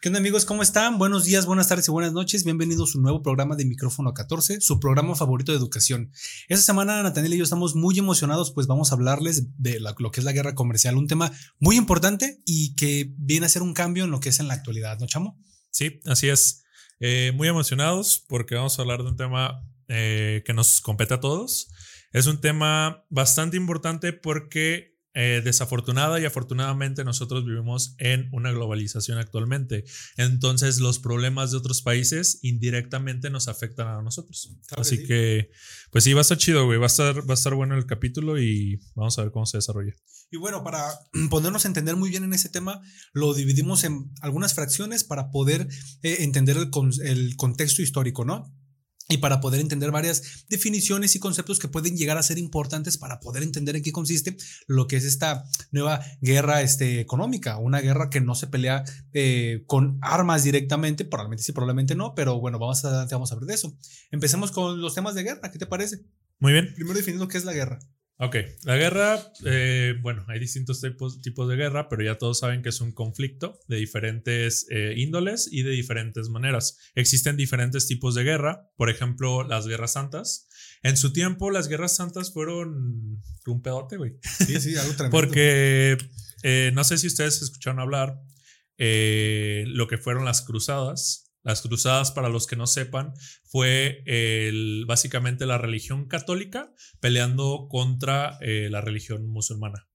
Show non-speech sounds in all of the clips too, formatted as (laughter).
¿Qué onda amigos? ¿Cómo están? Buenos días, buenas tardes y buenas noches. Bienvenidos a su nuevo programa de Micrófono 14, su programa favorito de educación. Esta semana Nathaniel y yo estamos muy emocionados, pues vamos a hablarles de lo que es la guerra comercial, un tema muy importante y que viene a ser un cambio en lo que es en la actualidad, ¿no, Chamo? Sí, así es. Eh, muy emocionados porque vamos a hablar de un tema eh, que nos compete a todos. Es un tema bastante importante porque eh, desafortunada y afortunadamente nosotros vivimos en una globalización actualmente. Entonces los problemas de otros países indirectamente nos afectan a nosotros. Así que, pues sí, va a estar chido, güey. Va a estar, va a estar bueno el capítulo y vamos a ver cómo se desarrolla. Y bueno, para (clears throat) ponernos a entender muy bien en ese tema, lo dividimos en algunas fracciones para poder eh, entender el, el contexto histórico, ¿no? Y para poder entender varias definiciones y conceptos que pueden llegar a ser importantes para poder entender en qué consiste lo que es esta nueva guerra este, económica, una guerra que no se pelea eh, con armas directamente, probablemente sí, probablemente no, pero bueno, vamos a, vamos a ver de eso. Empecemos con los temas de guerra, ¿qué te parece? Muy bien. Primero definiendo qué es la guerra. Ok, la guerra, eh, bueno, hay distintos tipos, tipos, de guerra, pero ya todos saben que es un conflicto de diferentes eh, índoles y de diferentes maneras. Existen diferentes tipos de guerra, por ejemplo, las guerras santas. En su tiempo, las guerras santas fueron un pedote, güey. Sí, sí, algo tremendo. Porque eh, no sé si ustedes escucharon hablar lo que fueron las cruzadas. Las cruzadas, para los que no sepan, fue el, básicamente la religión católica peleando contra eh, la religión musulmana.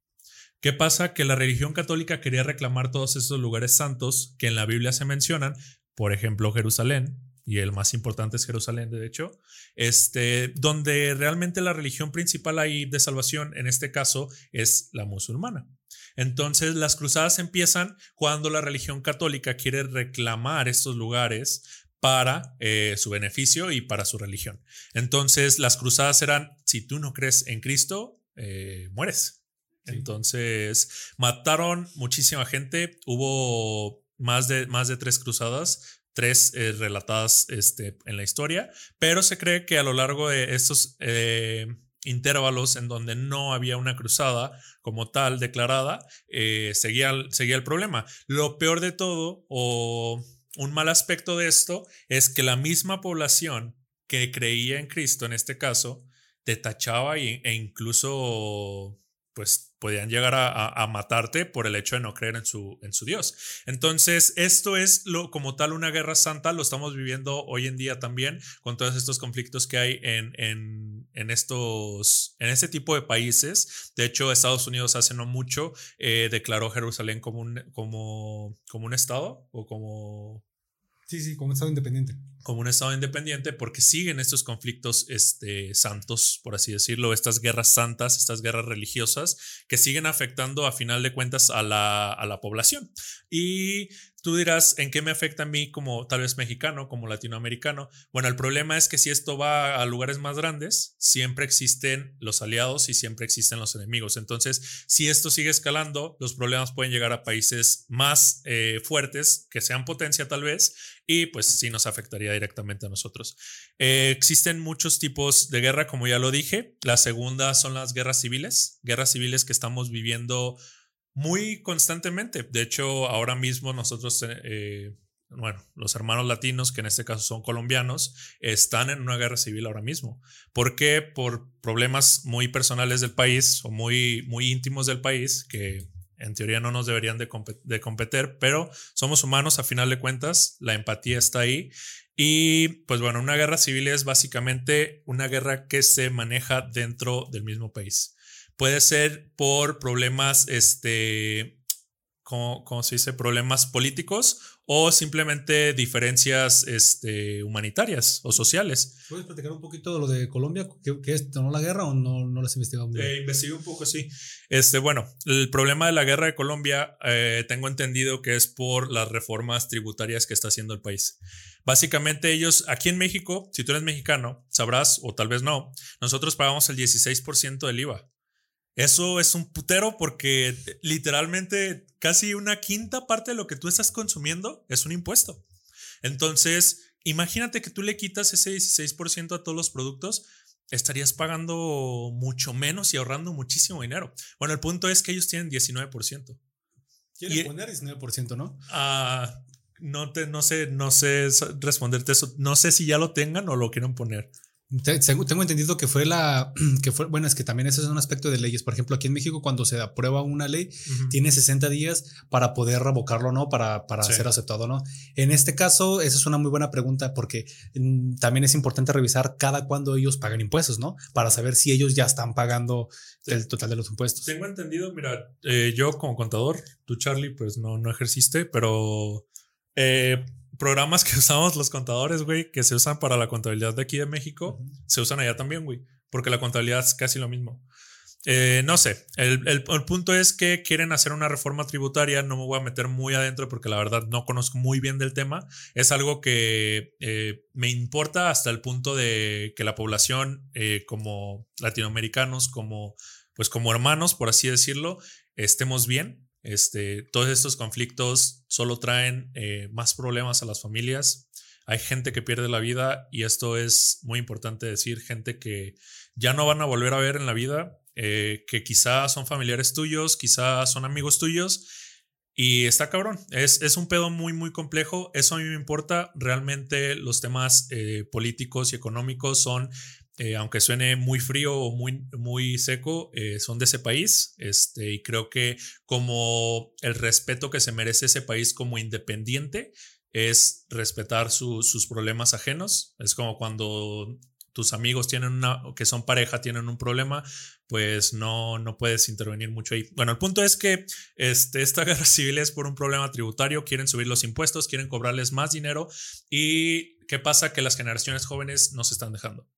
¿Qué pasa? Que la religión católica quería reclamar todos esos lugares santos que en la Biblia se mencionan, por ejemplo Jerusalén, y el más importante es Jerusalén, de hecho, este, donde realmente la religión principal ahí de salvación, en este caso, es la musulmana. Entonces las cruzadas empiezan cuando la religión católica quiere reclamar estos lugares para eh, su beneficio y para su religión. Entonces las cruzadas eran, si tú no crees en Cristo, eh, mueres. Entonces mataron muchísima gente, hubo más de, más de tres cruzadas, tres eh, relatadas este, en la historia, pero se cree que a lo largo de estos intervalos en donde no había una cruzada como tal declarada, eh, seguía, seguía el problema. Lo peor de todo, o un mal aspecto de esto, es que la misma población que creía en Cristo, en este caso, te tachaba e incluso pues podían llegar a, matarte por el hecho de no creer en su, en su Dios. Entonces, esto es lo, como tal una guerra santa, lo estamos viviendo hoy en día también con todos estos conflictos que hay en, en, estos, en este tipo de países. De hecho, Estados Unidos hace no mucho eh, declaró Jerusalén como un, como, como un estado o como Sí, sí, como un Estado independiente. Como un Estado independiente, porque siguen estos conflictos este, santos, por así decirlo, estas guerras santas, estas guerras religiosas, que siguen afectando a final de cuentas a la, a la población. Y Tú dirás, ¿en qué me afecta a mí como tal vez mexicano, como latinoamericano? Bueno, el problema es que si esto va a lugares más grandes, siempre existen los aliados y siempre existen los enemigos. Entonces, si esto sigue escalando, los problemas pueden llegar a países más eh, fuertes, que sean potencia tal vez, y pues sí nos afectaría directamente a nosotros. Eh, existen muchos tipos de guerra, como ya lo dije. La segunda son las guerras civiles, guerras civiles que estamos viviendo muy constantemente. De hecho, ahora mismo nosotros, eh, bueno, los hermanos latinos, que en este caso son colombianos, están en una guerra civil ahora mismo. ¿Por qué? Por problemas muy personales del país o muy, muy íntimos del país que en teoría no nos deberían de, de competir, pero somos humanos a final de cuentas, la empatía está ahí. Y pues bueno, una guerra civil es básicamente una guerra que se maneja dentro del mismo país. Puede ser por problemas, este, ¿cómo, se dice? Problemas políticos o simplemente diferencias este, humanitarias o sociales. ¿Puedes platicar un poquito de lo de Colombia? ¿Qué, es? ¿No la guerra o no, no lo has investigado? Eh, investigué un poco, sí. Este, bueno, el problema de la guerra de Colombia eh, tengo entendido que es por las reformas tributarias que está haciendo el país. Básicamente ellos, aquí en México, si tú eres mexicano, sabrás, o tal vez no, nosotros pagamos el 16% del IVA. Eso es un putero porque literalmente casi una quinta parte de lo que tú estás consumiendo es un impuesto. Entonces, imagínate que tú le quitas ese 16% a todos los productos, estarías pagando mucho menos y ahorrando muchísimo dinero. Bueno, el punto es que ellos tienen 19%. Quieren poner 19%, ¿no? Ah, no, te, no, sé, no sé responderte eso. No sé si ya lo tengan o lo quieren poner. Tengo entendido que fue la (clears throat) que fue bueno, es que también ese es un aspecto de leyes. Por ejemplo, aquí en México cuando se aprueba una ley, tiene 60 días para poder revocarlo o no, para, para ser aceptado o no. En este caso, esa es una muy buena pregunta porque mm, también es importante revisar cada cuando ellos pagan impuestos, ¿no? Para saber si ellos ya están pagando el total de los impuestos. Tengo entendido, mira, eh, yo como contador, tú Charlie, pues no, no ejerciste, pero eh, programas que (laughs) usamos los contadores, güey, que se usan para la contabilidad de aquí de México, se usan allá también, güey, porque la contabilidad es casi lo mismo. Eh, no sé, el, el, punto es que quieren hacer una reforma tributaria, no me voy a meter muy adentro porque la verdad no conozco muy bien del tema, es algo que eh, me importa hasta el punto de que la población eh, como latinoamericanos, como pues como hermanos, por así decirlo, estemos bien, este, todos estos conflictos solo traen eh, más problemas a las familias. Hay gente que pierde la vida y esto es muy importante decir, gente que ya no van a volver a ver en la vida, eh, que quizás son familiares tuyos, quizás son amigos tuyos. Y está cabrón, es, es, un pedo muy, muy complejo. Eso a mí me importa. Realmente los temas eh, políticos y económicos son eh, aunque suene muy frío o muy, muy seco, eh, son de ese país. Este, y creo que como el respeto que se merece ese país como independiente es respetar sus problemas ajenos. Es como cuando tus amigos tienen una, que son pareja, tienen un problema, pues no, no puedes intervenir mucho ahí. Bueno, el punto es que este, esta (laughs) guerra civil es por un problema tributario, quieren subir los impuestos, quieren cobrarles más dinero y ¿qué pasa? Que las generaciones jóvenes no se están dejando.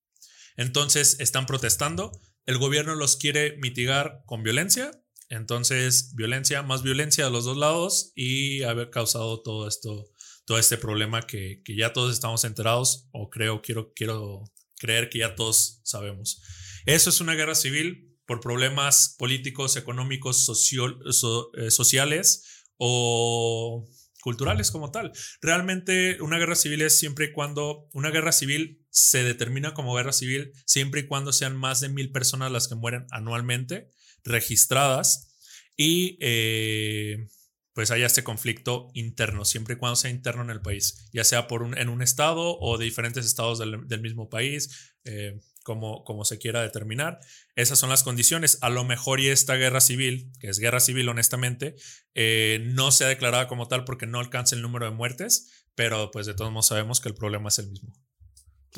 Entonces están protestando, el gobierno los quiere mitigar con violencia, entonces violencia, más violencia a los dos lados y haber causado todo esto, todo este problema que, ya todos estamos enterados o creo, quiero, quiero creer que ya todos sabemos. Eso es una guerra civil por problemas políticos, económicos, eh, sociales o culturales como tal. Realmente una guerra civil es siempre y cuando una guerra civil se determina como guerra civil siempre y cuando sean más de mil personas las que mueren anualmente registradas y eh, pues haya este conflicto interno, siempre y cuando sea interno en el país, ya sea por un, en un estado o de diferentes estados del, mismo país. Eh, como, como se quiera determinar. Esas son las condiciones. A lo mejor y esta guerra civil, que es guerra civil honestamente, eh, no sea declarada como tal porque no alcanza el número de muertes, pero pues de todos modos sabemos que el problema es el mismo.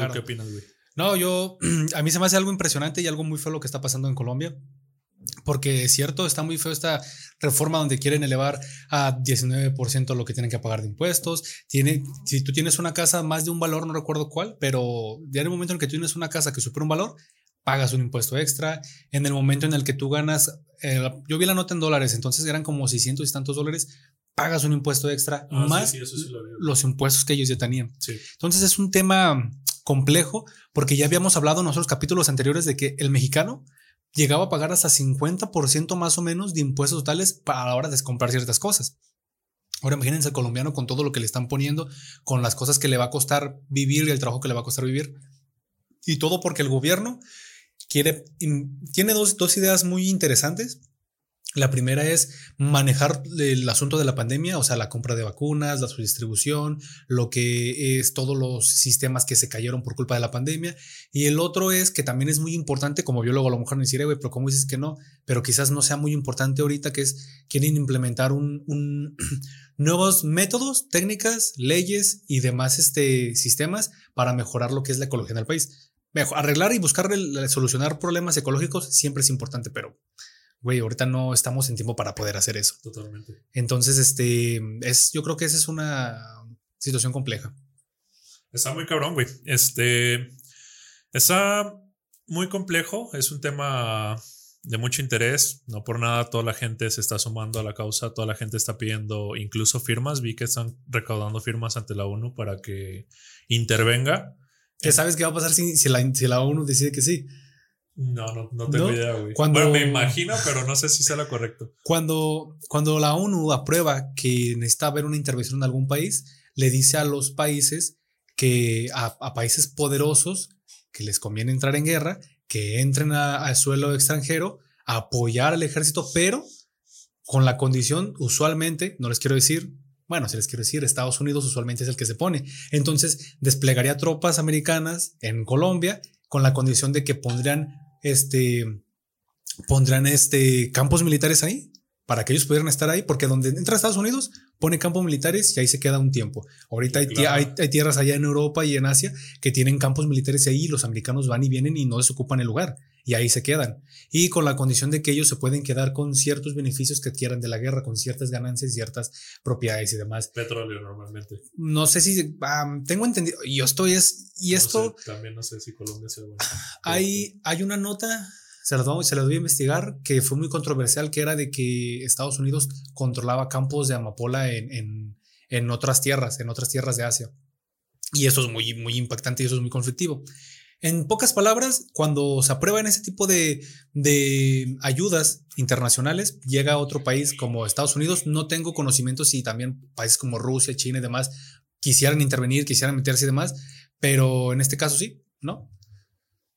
¿Tú qué opinas, güey? No, yo, (clears throat) a mí se me hace algo impresionante y algo muy feo lo que está pasando en Colombia. Porque es cierto, está muy feo esta reforma donde quieren elevar a 19% lo que tienen que pagar de impuestos. Tiene, si tú tienes una casa más de un valor, no recuerdo cuál, pero ya en el momento en que tú tienes una casa que supera un valor, pagas un impuesto extra. En el momento en el que tú ganas, eh, yo vi la nota en dólares, entonces eran como 600 y tantos dólares, pagas un impuesto extra ah, más los impuestos que ellos ya tenían. Entonces es un tema complejo porque ya habíamos hablado en nuestros capítulos anteriores de que el mexicano llegaba a pagar hasta 50% más o menos de impuestos totales para la hora de comprar ciertas cosas. Ahora imagínense el colombiano con todo lo que le están poniendo, con las cosas que le va a costar vivir y el trabajo que le va a costar vivir. Y todo porque el gobierno quiere, tiene dos, dos ideas muy interesantes. La primera es manejar el asunto de la pandemia, o sea, la compra de vacunas, la su distribución, lo que es todos los sistemas que se cayeron por culpa de la pandemia. Y el otro es que también es muy importante, como biólogo a lo mejor me diré, güey, pero ¿cómo dices que no? Pero quizás no sea muy importante ahorita, que es, quieren implementar un, (clears throat) nuevos métodos, técnicas, leyes y demás este, sistemas para mejorar lo que es la ecología en el país. arreglar y buscar solucionar problemas ecológicos siempre es importante, pero güey, ahorita no estamos en tiempo para poder hacer eso. Totalmente. Entonces, este, es, yo creo que esa es una situación compleja. Está muy cabrón, güey. Este, está muy complejo, es un tema de mucho interés, no por nada toda la gente se está sumando a la causa, toda la gente está pidiendo incluso firmas, vi que están recaudando firmas ante la ONU para que intervenga. ¿Qué sabes qué va a pasar si, si, la, si la ONU decide que sí? No, no, no tengo idea, güey. bueno, me imagino, pero no sé si sea lo correcto. Cuando, cuando la ONU aprueba que necesita haber una intervención en algún país, le dice a los países que a, países poderosos que les conviene entrar en guerra, que entren al suelo extranjero, a apoyar al ejército, pero con la condición, usualmente, no les quiero decir, Bueno, si les quiero decir, Estados Unidos usualmente es el que se pone. Entonces, desplegaría tropas americanas en Colombia con la condición de que pondrían este pondrán este campos militares ahí para que ellos pudieran estar ahí, porque donde entra Estados Unidos pone campos militares y ahí se queda un tiempo. Ahorita hay, hay, tierras allá en Europa y en Asia que tienen campos militares ahí y los americanos van y vienen y no desocupan el lugar y ahí se quedan. Y con la condición de que ellos se pueden quedar con ciertos beneficios que adquieran de la guerra, con ciertas ganancias, ciertas propiedades y demás. Petróleo normalmente. No sé si tengo entendido, yo estoy es, y esto... también no sé si Colombia se bueno. Hay, hay una nota se las, se las voy a investigar, que fue muy controversial, que era de que Estados Unidos controlaba campos de amapola en, en, en otras tierras, en otras tierras de Asia. Y eso es muy, muy impactante y eso es muy conflictivo. En pocas palabras, cuando se aprueban ese tipo de, de, ayudas internacionales, llega a otro país como Estados Unidos. No tengo conocimiento si también países como Rusia, China y demás quisieran intervenir, quisieran meterse y demás, pero en este caso sí, ¿no?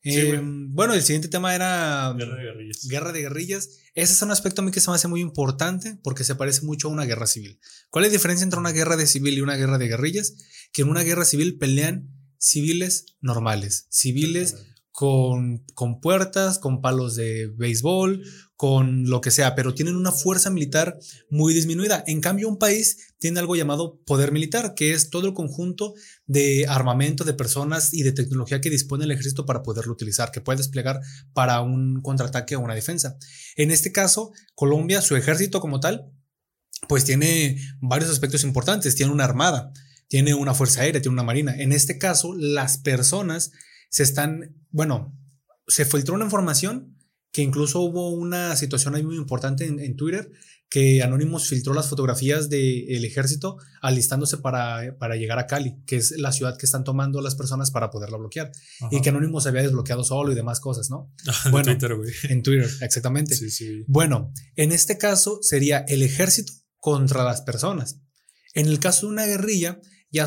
Em, bueno, el siguiente tema era guerra de guerrillas. Guerra de guerrillas. Ese es un aspecto a mí que se me hace muy importante porque se parece mucho a una guerra civil. ¿Cuál es la diferencia entre una guerra de civil y una guerra de guerrillas? Que en una guerra civil pelean civiles normales, civiles con, con puertas, con palos de béisbol, con lo que sea, pero tienen una fuerza militar muy disminuida. En cambio, un país tiene algo llamado poder militar, que es todo el conjunto de armamento, de personas y de tecnología que dispone el ejército para poderlo utilizar, que puede desplegar para un contraataque o una defensa. En este caso, Colombia, su ejército como tal, pues tiene varios aspectos importantes. Tiene una armada, tiene una fuerza aérea, tiene una marina. En este caso, las personas se están, bueno, se filtró una información que incluso hubo una situación ahí muy importante en, Twitter, que Anonymous filtró las fotografías del ejército alistándose para, para llegar a Cali, que es la ciudad que están tomando las personas para poderla bloquear, y que Anonymous se había desbloqueado solo y demás cosas, ¿no? (laughs) bueno, Twitter, En Twitter, exactamente. Sí, sí. Bueno, en este caso sería el ejército contra las personas. En el caso de una guerrilla, ya,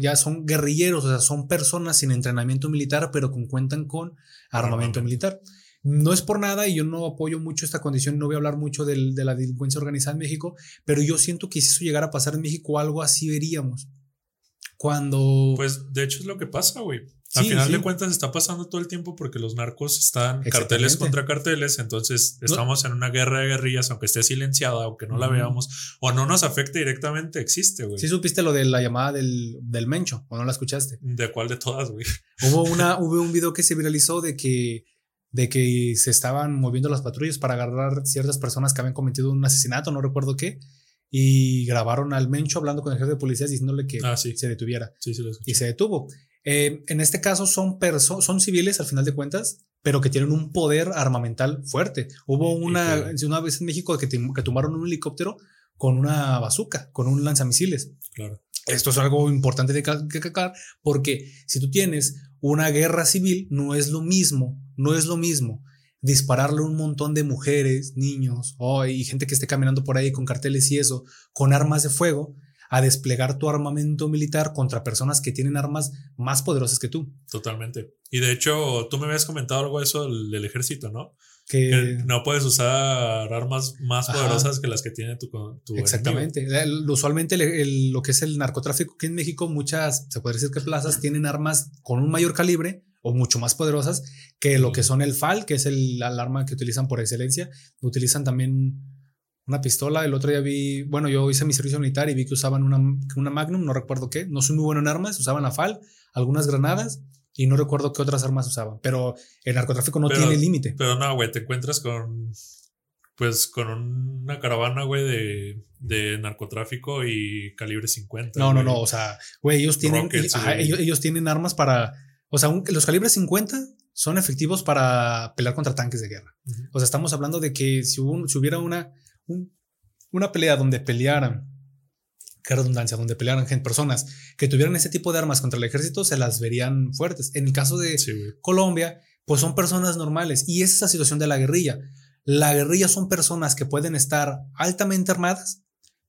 ya son guerrilleros, o sea, son personas sin entrenamiento militar, pero que cuentan con armamento militar. No es por nada y yo no apoyo mucho esta condición, no voy a hablar mucho de la delincuencia organizada en México, pero yo siento que si eso llegara a pasar en México, algo así veríamos. Cuando... Pues de hecho es lo que pasa, güey. Al final de cuentas está pasando todo el tiempo porque los narcos están carteles contra carteles, entonces estamos en una guerra de guerrillas, aunque esté silenciada, aunque no la veamos o no nos afecte directamente, existe, güey. Sí supiste lo de la llamada del, del Mencho, o no la escuchaste. ¿De cuál de todas, güey? Hubo, una, (laughs) hubo un video que se viralizó de que de que se estaban moviendo las patrullas para agarrar ciertas personas que habían cometido un asesinato, no recuerdo qué, y grabaron al Mencho hablando con el jefe de policía diciéndole que ah, se detuviera. Sí, sí, y se detuvo. Eh, en este caso son, son civiles al final de cuentas, pero que tienen un poder armamental fuerte. Hubo una, una vez en México que, que tomaron un helicóptero con una bazooka, con un lanzamisiles. Claro. Esto es algo importante de cacar porque si tú tienes una guerra civil, no es lo mismo, no es lo mismo dispararle a un montón de mujeres, niños oh, y gente que esté caminando por ahí con carteles y eso, con armas de fuego, a desplegar tu armamento militar contra personas que tienen armas más poderosas que tú. Totalmente. Y de hecho, tú me habías comentado algo de eso del ejército, ¿no? que, no puedes usar armas más poderosas que las que tiene tu, tu Exactamente. usualmente lo que es el narcotráfico aquí en México, muchas, se puede decir que plazas tienen armas con un mayor calibre o mucho más poderosas que lo que son el FAL, que es el, arma que utilizan por excelencia. Utilizan también una pistola. El otro día vi, bueno, yo hice mi servicio militar y vi que usaban una, una Magnum, no recuerdo qué. No soy muy bueno en armas, usaban la FAL, algunas granadas y no recuerdo qué otras armas usaban, pero el narcotráfico no tiene límite. Pero no, güey, te encuentras con, pues, con una caravana, güey, de, de narcotráfico y calibre 50. No, no, no, o sea, güey, ellos tienen, ellos, tienen armas para, o sea, los calibres 50 son efectivos para pelear contra tanques de guerra. O sea, estamos hablando de que si, si hubiera una, una pelea donde pelearan qué redundancia, donde pelearan gente, personas que tuvieran ese tipo de armas contra el ejército, se las verían fuertes. En el caso de Colombia, pues son personas normales y es esa situación de la guerrilla. La guerrilla son personas que pueden estar altamente armadas,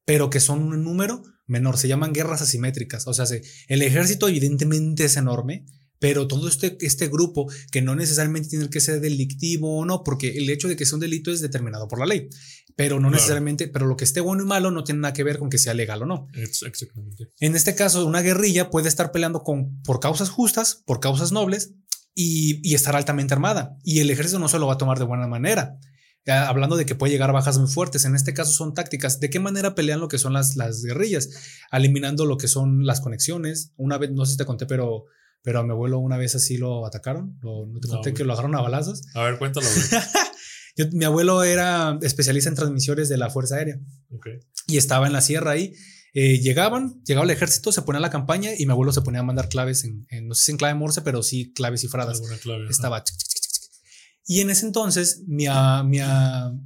pero que son un número menor. Se llaman guerras asimétricas. O sea, el ejército evidentemente es enorme, pero todo este, este grupo que no necesariamente tiene que ser delictivo o no, porque el hecho de que sea un delito es determinado por la ley, pero no necesariamente, pero lo que esté bueno y malo no tiene nada que ver con que sea legal o no. Exactamente. En este caso, una guerrilla puede estar peleando con, por causas justas, por causas nobles y, y estar altamente armada, y el ejército no se lo va a tomar de buena manera hablando de que puede llegar a bajas muy fuertes. En este caso son tácticas. ¿De qué manera pelean lo que son las, las guerrillas? Eliminando lo que son las conexiones. Una vez, no sé si te conté, pero, pero a mi abuelo una vez así lo atacaron. no te conté que lo agarraron a balazos. A ver, cuéntalo. (laughs) mi abuelo era especialista en transmisiones de la Fuerza Aérea. Y estaba en la sierra ahí. Eh, llegaban, llegaba el ejército, se ponía la campaña y mi abuelo se ponía a mandar claves en, no sé si en clave morse, pero sí claves cifradas. Estaba. Y en ese entonces, mi, mi,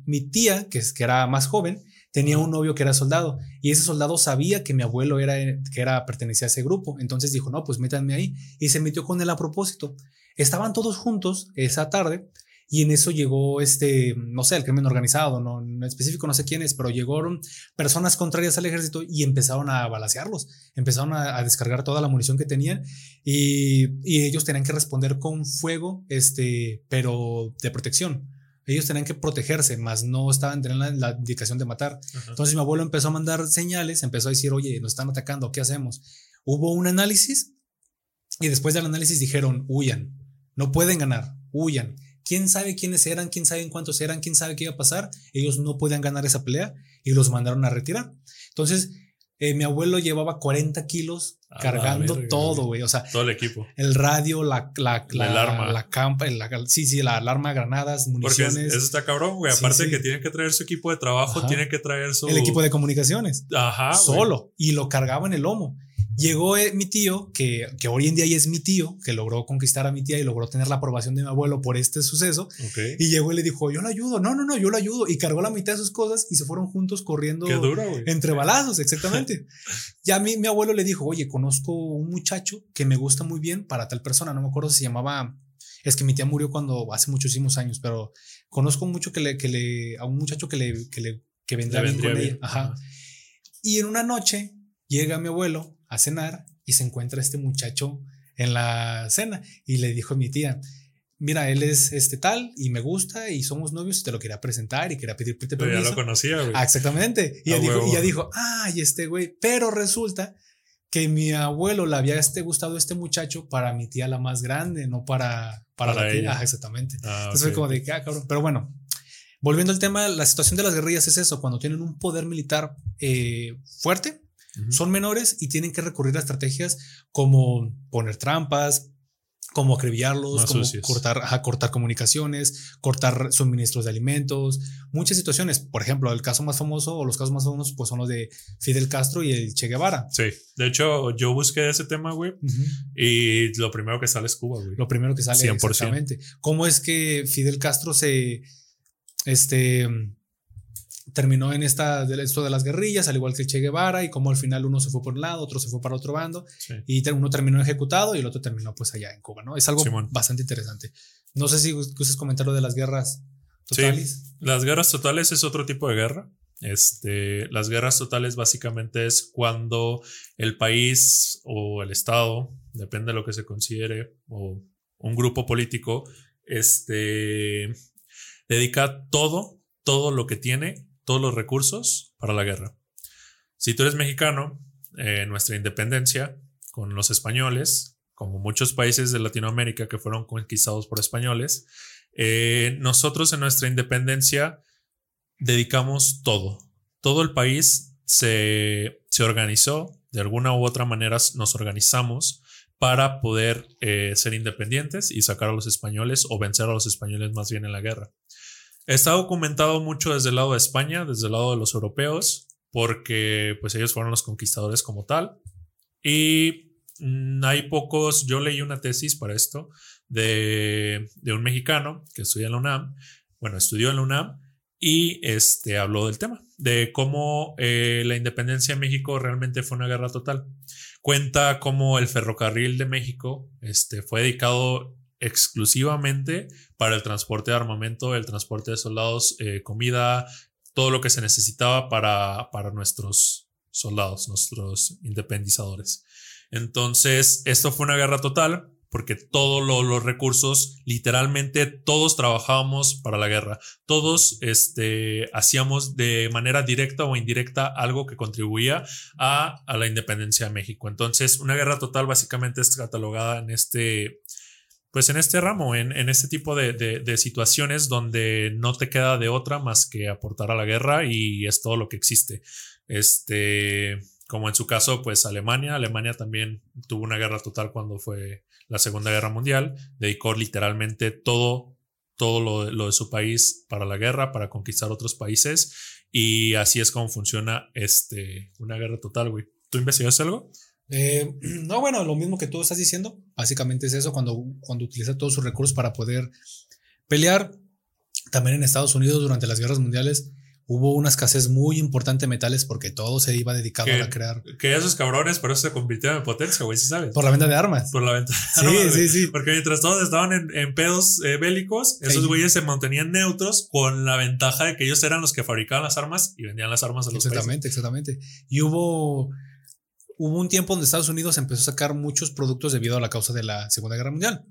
mi tía, que, es, que era más joven, tenía un novio que era soldado y ese soldado sabía que mi abuelo era, que era, pertenecía a ese grupo. Entonces dijo, no, pues métanme ahí y se metió con él a propósito. Estaban todos juntos esa tarde y en eso llegó este, no sé, el crimen organizado, no en específico no sé quién es, pero llegaron personas contrarias al ejército y empezaron a balasearlos, empezaron a, descargar toda la munición que tenían y, y, ellos tenían que responder con fuego, este, pero de protección. Ellos tenían que protegerse, más no estaban teniendo la, indicación de matar. Entonces mi abuelo empezó a mandar señales, empezó a decir, oye, nos están atacando, ¿qué hacemos? Hubo un análisis y después del análisis dijeron, huyan, no pueden ganar, huyan quién sabe quiénes eran, quién sabe cuántos eran, quién sabe qué iba a pasar. Ellos no podían ganar esa pelea y los mandaron a retirar. Entonces, eh, mi abuelo llevaba 40 kilos cargando todo, güey. O sea, todo el equipo. El radio, la, la, la, alarma. La campa, sí, sí, la alarma, granadas, municiones. Porque eso está cabrón, güey. Aparte que tiene que traer su equipo de trabajo, tiene que traer su. El equipo de comunicaciones. Ajá. Solo. Y lo cargaba en el lomo. Llegó eh, mi tío, que, que, hoy en día ya es mi tío, que logró conquistar a mi tía y logró tener la aprobación de mi abuelo por este suceso. Y llegó y le dijo, yo lo ayudo. No, no, no, yo lo ayudo. Y cargó la mitad de sus cosas y se fueron juntos corriendo entre balazos, exactamente. (laughs) ya mi, mi abuelo le dijo, oye, conozco un muchacho que me gusta muy bien para tal persona. No me acuerdo si se llamaba... Es que mi tía murió cuando hace muchísimos años, pero conozco mucho que le, que le, a un muchacho que le, que le, que vendrá bien con ella. Ajá. Y en una noche llega mi abuelo a cenar y se encuentra este muchacho en la cena y le dijo a mi tía, mira, él es este tal y me gusta y somos novios y te lo quería presentar y quería pedirte permiso. Pero ya lo conocía, güey. Ah, exactamente. Y, ella dijo, ay, este güey, pero resulta que mi abuelo le había este, gustado este muchacho para mi tía la más grande, no para, para, la tía. Ah, exactamente. Ah, Entonces fue como de, ah, cabrón. Pero bueno, volviendo al tema, la situación de las guerrillas es eso, cuando tienen un poder militar eh, fuerte, son menores y tienen que recurrir a estrategias como poner trampas, como acribillarlos, como cortar, cortar comunicaciones, cortar suministros de alimentos, muchas situaciones. Por ejemplo, el caso más famoso o los casos más famosos pues son los de Fidel Castro y el Che Guevara. Sí, de hecho yo busqué ese tema, güey, y lo primero que sale es Cuba, güey. Lo primero que sale 100%. exactamente. ¿Cómo es que Fidel Castro se este terminó en esta, esto de las guerrillas, al igual que Che Guevara, y como al final uno se fue por un lado, otro se fue para otro bando, y uno terminó ejecutado y el otro terminó pues allá en Cuba, ¿no? Es algo bastante interesante. No sé si ustedes comentar lo de las guerras totales. Las guerras totales es otro tipo de guerra. Este, las guerras totales básicamente es cuando el país o el Estado, depende de lo que se considere, o un grupo político, este, dedica todo, todo lo que tiene todos los recursos para la guerra. Si tú eres mexicano, eh, nuestra independencia con los españoles, como muchos países de Latinoamérica que fueron conquistados por españoles, eh, nosotros en nuestra independencia dedicamos todo. Todo el país se, se, organizó, de alguna u otra manera nos organizamos para poder eh, ser independientes y sacar a los españoles o vencer a los españoles más bien en la guerra. Está documentado mucho desde el lado de España, desde el lado de los europeos, porque pues ellos fueron los conquistadores como tal. Y mm, hay pocos, yo leí una tesis para esto de, un mexicano que estudia en la UNAM, bueno, estudió en la UNAM y este, habló del tema, de cómo eh, la independencia de México realmente fue una guerra total. Cuenta cómo el ferrocarril de México este, fue dedicado exclusivamente para el transporte de armamento, el transporte de soldados, eh, comida, todo lo que se necesitaba para, para nuestros soldados, nuestros independizadores. Entonces, esto fue una guerra total porque todos los recursos, literalmente todos trabajábamos para la guerra, todos este, hacíamos de manera directa o indirecta algo que contribuía a, a la independencia de México. Entonces, una guerra total básicamente es catalogada en este, pues en este ramo, en, en este tipo de, de, situaciones donde no te queda de otra más que aportar a la guerra y es todo lo que existe. Este, como en su caso, pues Alemania, Alemania también tuvo una guerra total cuando fue la Segunda Guerra Mundial, dedicó literalmente todo, todo lo, lo de su país para la guerra, para conquistar otros países y así es como funciona este, una guerra total, güey. ¿Tú investigaste algo? Eh, (clears throat) no, bueno, lo mismo que tú estás diciendo. Básicamente es eso, cuando, cuando utiliza todos sus recursos para poder pelear. También en Estados Unidos durante las guerras mundiales hubo una escasez muy importante de metales porque todo se iba dedicado que, a crear. Que esos cabrones por eso se convirtieron en potencia, güey, ¿sí sabes? Por la venta de armas. Por la venta de sí, armas. Sí, sí, Porque mientras todos estaban en, en pedos eh, bélicos, esos güeyes se mantenían neutros con la ventaja de que ellos eran los que fabricaban las armas y vendían las armas a los Exactamente, países. exactamente. Y hubo hubo un tiempo donde Estados Unidos empezó a sacar muchos productos debido a la causa de la Segunda Guerra Mundial.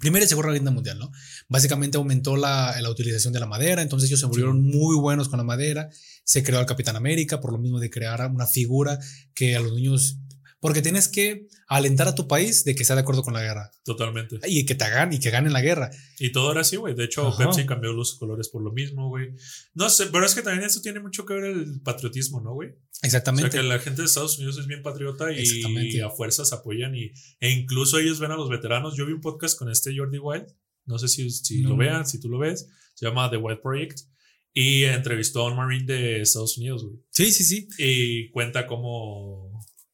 Primera y Segunda Guerra Mundial, ¿no? Básicamente aumentó la, la, utilización de la madera, entonces ellos se volvieron muy buenos con la madera. Se creó el Capitán América por lo mismo de crear una figura que a los niños porque tienes que alentar a tu país de que sea de acuerdo con la guerra. Totalmente. Y que te hagan y que ganen la guerra. Y todo era así, güey. De hecho, Ajá. Pepsi cambió los colores por lo mismo, güey. No sé, pero es que también esto tiene mucho que ver el patriotismo, ¿no, güey? Exactamente. O sea, que la gente de Estados Unidos es bien patriota y a fuerzas apoyan y, e incluso ellos ven a los veteranos. Yo vi un podcast con este Jordi Wild. No sé si, si no. lo vean, si tú lo ves. Se llama The Wild Project. Y entrevistó a un Marine de Estados Unidos, güey. Sí, sí, sí. Y cuenta cómo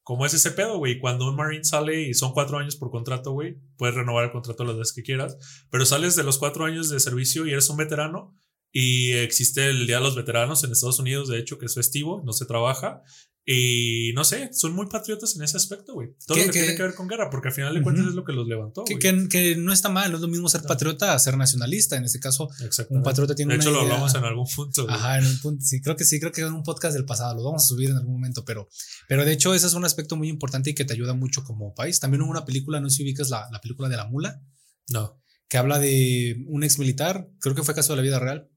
¿Cómo es ese pedo, güey? Cuando un Marine sale y son cuatro años por contrato, güey, puedes renovar el contrato las veces que quieras, pero sales de los cuatro años de servicio y eres un veterano y existe el Día de los Veteranos en Estados Unidos, de hecho, que es festivo, no se trabaja. Y no sé, son muy patriotas en ese aspecto, güey. Todo lo que, que, tiene que ver con guerra, porque al final de cuentas uh -huh. es lo que los levantó. Que, que, que, no está mal, no es lo mismo ser patriota a ser nacionalista. En este caso, un patriota tiene De hecho, una lo idea. hablamos en algún punto. Güey. Ajá, en un punto. Sí, creo que sí, creo que en un podcast del pasado. Lo vamos a subir en algún momento, pero, pero de hecho, ese es un aspecto muy importante y que te ayuda mucho como país. También hubo una película, no sé si ubicas la, la película de la mula. No. Que habla de un ex militar, creo que fue caso de la vida real,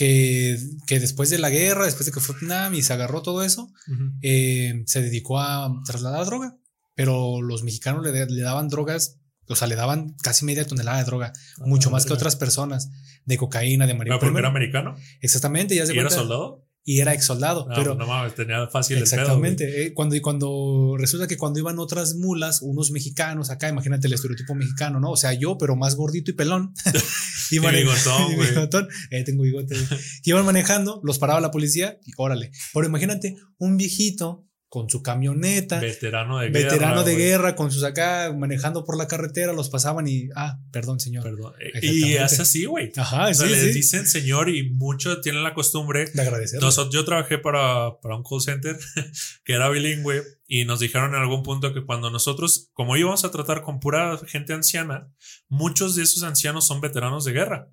que, que, después de la guerra, después de que fue Vietnam y se agarró todo eso, uh -huh. eh, se dedicó a trasladar droga. Pero los mexicanos le, le, daban drogas, o sea, le daban casi media tonelada de droga, ah, mucho más que otras personas, de cocaína, de marihuana. ¿Pero porque era americano? Exactamente. Ya se ¿Y era soldado? Y era ex soldado. No, pero no mames, tenía fácil Exactamente. el pedo, eh, cuando, y cuando resulta que cuando iban otras mulas, unos mexicanos acá, imagínate el estereotipo mexicano, ¿no? O sea, yo, pero más gordito y pelón. (laughs) (laughs) y (laughs) bigotón. Eh, tengo bigote. iban manejando, los paraba la policía y órale. Pero imagínate un viejito con su camioneta. Veterano de veterano guerra. Veterano de wey. guerra, con sus acá, manejando por la carretera, los pasaban y, ah, perdón, señor. Perdón. Y es así, güey. Ajá, o sea, sí, les sí. dicen señor y muchos tienen la costumbre de agradecer. Nosotros, yo trabajé para, para un call center (laughs) que era bilingüe y nos dijeron en algún punto que cuando nosotros, como íbamos a tratar con pura gente anciana, muchos de esos ancianos son veteranos de guerra.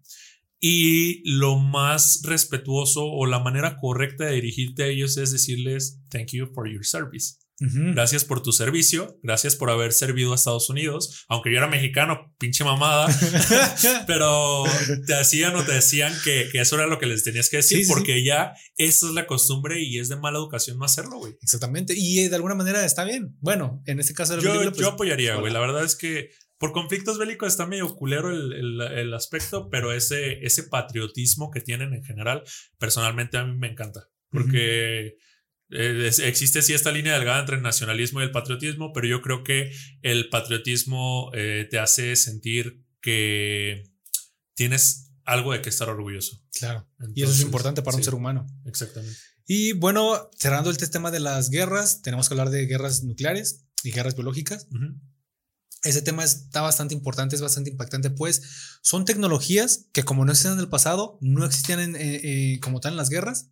Y lo más respetuoso o la manera correcta de dirigirte a ellos es decirles thank you for your service. Uh -huh. Gracias por tu servicio, gracias por haber servido a Estados Unidos, aunque yo era mexicano, pinche mamada, (laughs) (laughs) pero te hacían o te decían que, que, eso era lo que les tenías que decir, sí, porque sí. ya esa es la costumbre y es de mala educación no hacerlo, güey. Exactamente, y eh, de alguna manera está bien. Bueno, en este caso de la yo, película, pues, yo apoyaría, güey. La verdad es que por conflictos bélicos está medio culero el, el, el, aspecto, pero ese, ese patriotismo que tienen en general, personalmente a mí me encanta. Porque uh -huh. Eh, existe sí esta línea delgada entre el nacionalismo y el patriotismo, pero yo creo que el patriotismo eh, te hace sentir que tienes algo de que estar orgulloso. Claro. Entonces, y eso es importante para sí, un ser humano. Exactamente. Y bueno, cerrando el tema de las guerras, tenemos que hablar de guerras nucleares y guerras biológicas. Uh -huh. Ese tema está bastante importante, es bastante impactante, pues son tecnologías que como no existían en el pasado, no existían eh, eh, como tal en las guerras,